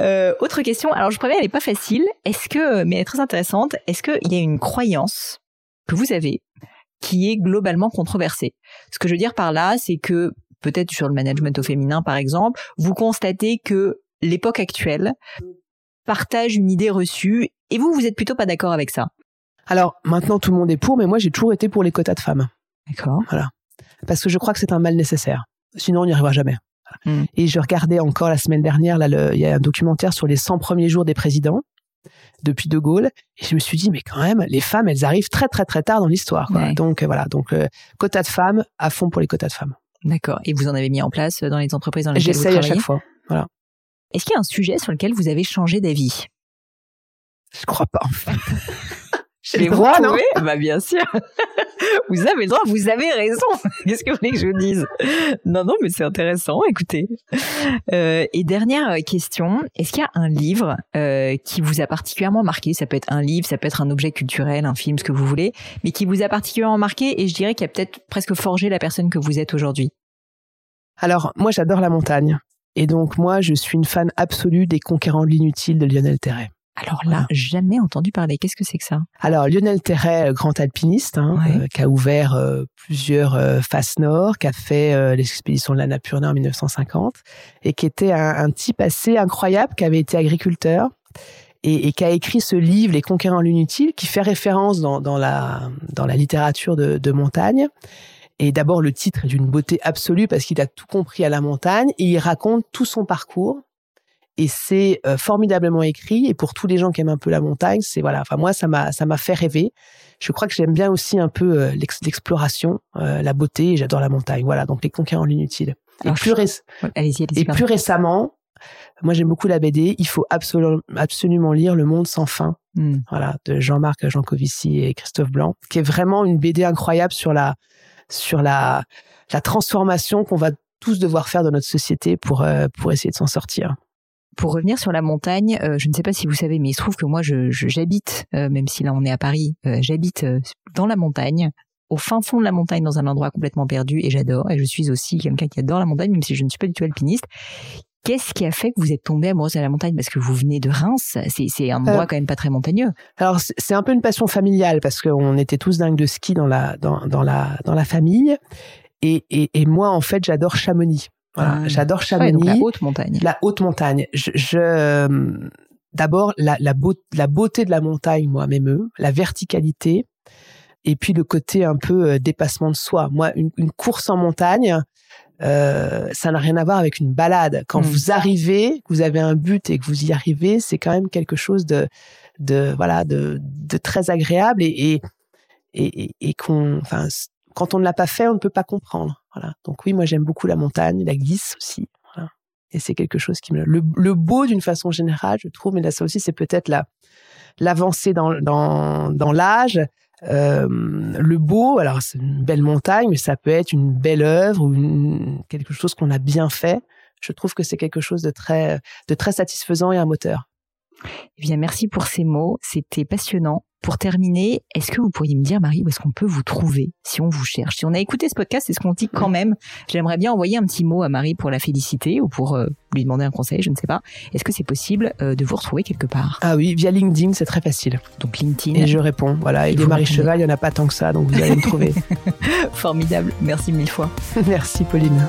Euh, autre question. Alors, je préviens, elle n'est pas facile. Est-ce que, mais elle est très intéressante. Est-ce qu'il y a une croyance que vous avez qui est globalement controversée Ce que je veux dire par là, c'est que peut-être sur le management au féminin, par exemple, vous constatez que l'époque actuelle partage une idée reçue et vous, vous êtes plutôt pas d'accord avec ça. Alors, maintenant, tout le monde est pour, mais moi, j'ai toujours été pour les quotas de femmes. D'accord. Voilà. Parce que je crois que c'est un mal nécessaire. Sinon, on n'y arrivera jamais. Hmm. Et je regardais encore la semaine dernière, là, il y a un documentaire sur les 100 premiers jours des présidents depuis De Gaulle. Et je me suis dit, mais quand même, les femmes, elles arrivent très, très, très tard dans l'histoire. Donc, euh, voilà. Donc, euh, quotas de femmes, à fond pour les quotas de femmes. D'accord. Et vous en avez mis en place dans les entreprises dans lesquelles vous travaillez J'essaye à chaque fois. Voilà. Est-ce qu'il y a un sujet sur lequel vous avez changé d'avis? Je crois pas, en fait. Je les vois, non Bah bien sûr. vous avez droit, vous avez raison. Qu'est-ce que vous voulez que je vous dise? Non, non, mais c'est intéressant. Écoutez. Euh, et dernière question est-ce qu'il y a un livre euh, qui vous a particulièrement marqué? Ça peut être un livre, ça peut être un objet culturel, un film, ce que vous voulez, mais qui vous a particulièrement marqué et je dirais qu'il a peut-être presque forgé la personne que vous êtes aujourd'hui? Alors moi, j'adore la montagne. Et donc moi, je suis une fan absolue des Conquérants de l'inutile de Lionel Terray. Alors là, jamais entendu parler. Qu'est-ce que c'est que ça? Alors Lionel Terray, grand alpiniste, hein, euh, qui a ouvert euh, plusieurs euh, faces nord, qui a fait l'expédition de la Napurna en 1950, et qui était un, type assez incroyable, qui avait été agriculteur. Et, qui a écrit ce livre, Les Conquérants de l'inutile, qui fait référence dans, la, dans la littérature de, de montagne. Et d'abord, le titre est d'une beauté absolue parce qu'il a tout compris à la montagne et il raconte tout son parcours et c'est euh, formidablement écrit. Et pour tous les gens qui aiment un peu la montagne c'est voilà. Enfin moi ça m'a ça m'a fait rêver. Je crois que j'aime bien aussi un peu euh, l'exploration euh, la beauté. Et j'adore la montagne. Voilà. Donc les conquérants de l'inutile et, plus, et plus récemment moi j'aime beaucoup la BD il faut absolument absolument lire Le Monde sans fin. Hmm. voilà. De Jean-Marc Jancovici et Christophe Blanc. Qui est vraiment une BD incroyable sur la sur la la transformation qu'on va tous devoir faire dans notre société pour pour essayer de s'en sortir pour revenir sur la montagne, euh, je ne sais pas si vous savez, mais il se trouve que moi, j'habite, euh, même si là on est à Paris, euh, j'habite dans la montagne, au fin fond de la montagne, dans un endroit complètement perdu, et j'adore. Et je suis aussi quelqu'un qui adore la montagne, même si je ne suis pas du tout alpiniste. Qu'est-ce qui a fait que vous êtes tombé amoureuse de la montagne? Parce que vous venez de Reims, c'est un endroit quand même pas très montagneux. Alors c'est un peu une passion familiale parce qu'on était tous dingues de ski dans la dans, dans la dans la famille. Et, et, et moi en fait j'adore Chamonix. Ah, j'adore Chamonix. la haute montagne. La haute montagne. Je, euh, d'abord la, la, beauté de la montagne, moi, m'émeut, la verticalité, et puis le côté un peu euh, dépassement de soi. Moi, une, course en montagne, euh, ça n'a rien à voir avec une balade. Quand mm. vous arrivez, vous avez un but et que vous y arrivez, c'est quand même quelque chose de, de voilà, de, de très agréable et et, et, et qu'on, enfin, quand on ne l'a pas fait, on ne peut pas comprendre. Donc oui, moi j'aime beaucoup la montagne, la glisse aussi. Et c'est quelque chose qui me le, le beau d'une façon générale, je trouve. Mais là, ça aussi, c'est peut-être la l'avancée dans dans, dans l'âge. Euh, le beau, alors c'est une belle montagne, mais ça peut être une belle œuvre ou quelque chose qu'on a bien fait. Je trouve que c'est quelque chose de très de très satisfaisant et un moteur. Eh bien, merci pour ces mots. C'était passionnant. Pour terminer, est-ce que vous pourriez me dire, Marie, où est-ce qu'on peut vous trouver si on vous cherche? Si on a écouté ce podcast, c'est ce qu'on dit quand même. J'aimerais bien envoyer un petit mot à Marie pour la féliciter ou pour euh, lui demander un conseil, je ne sais pas. Est-ce que c'est possible euh, de vous retrouver quelque part? Ah oui, via LinkedIn, c'est très facile. Donc LinkedIn. Et je réponds. Voilà, et, des Marie Cheval, il n'y en a pas tant que ça, donc vous allez me trouver. Formidable. Merci mille fois. Merci, Pauline.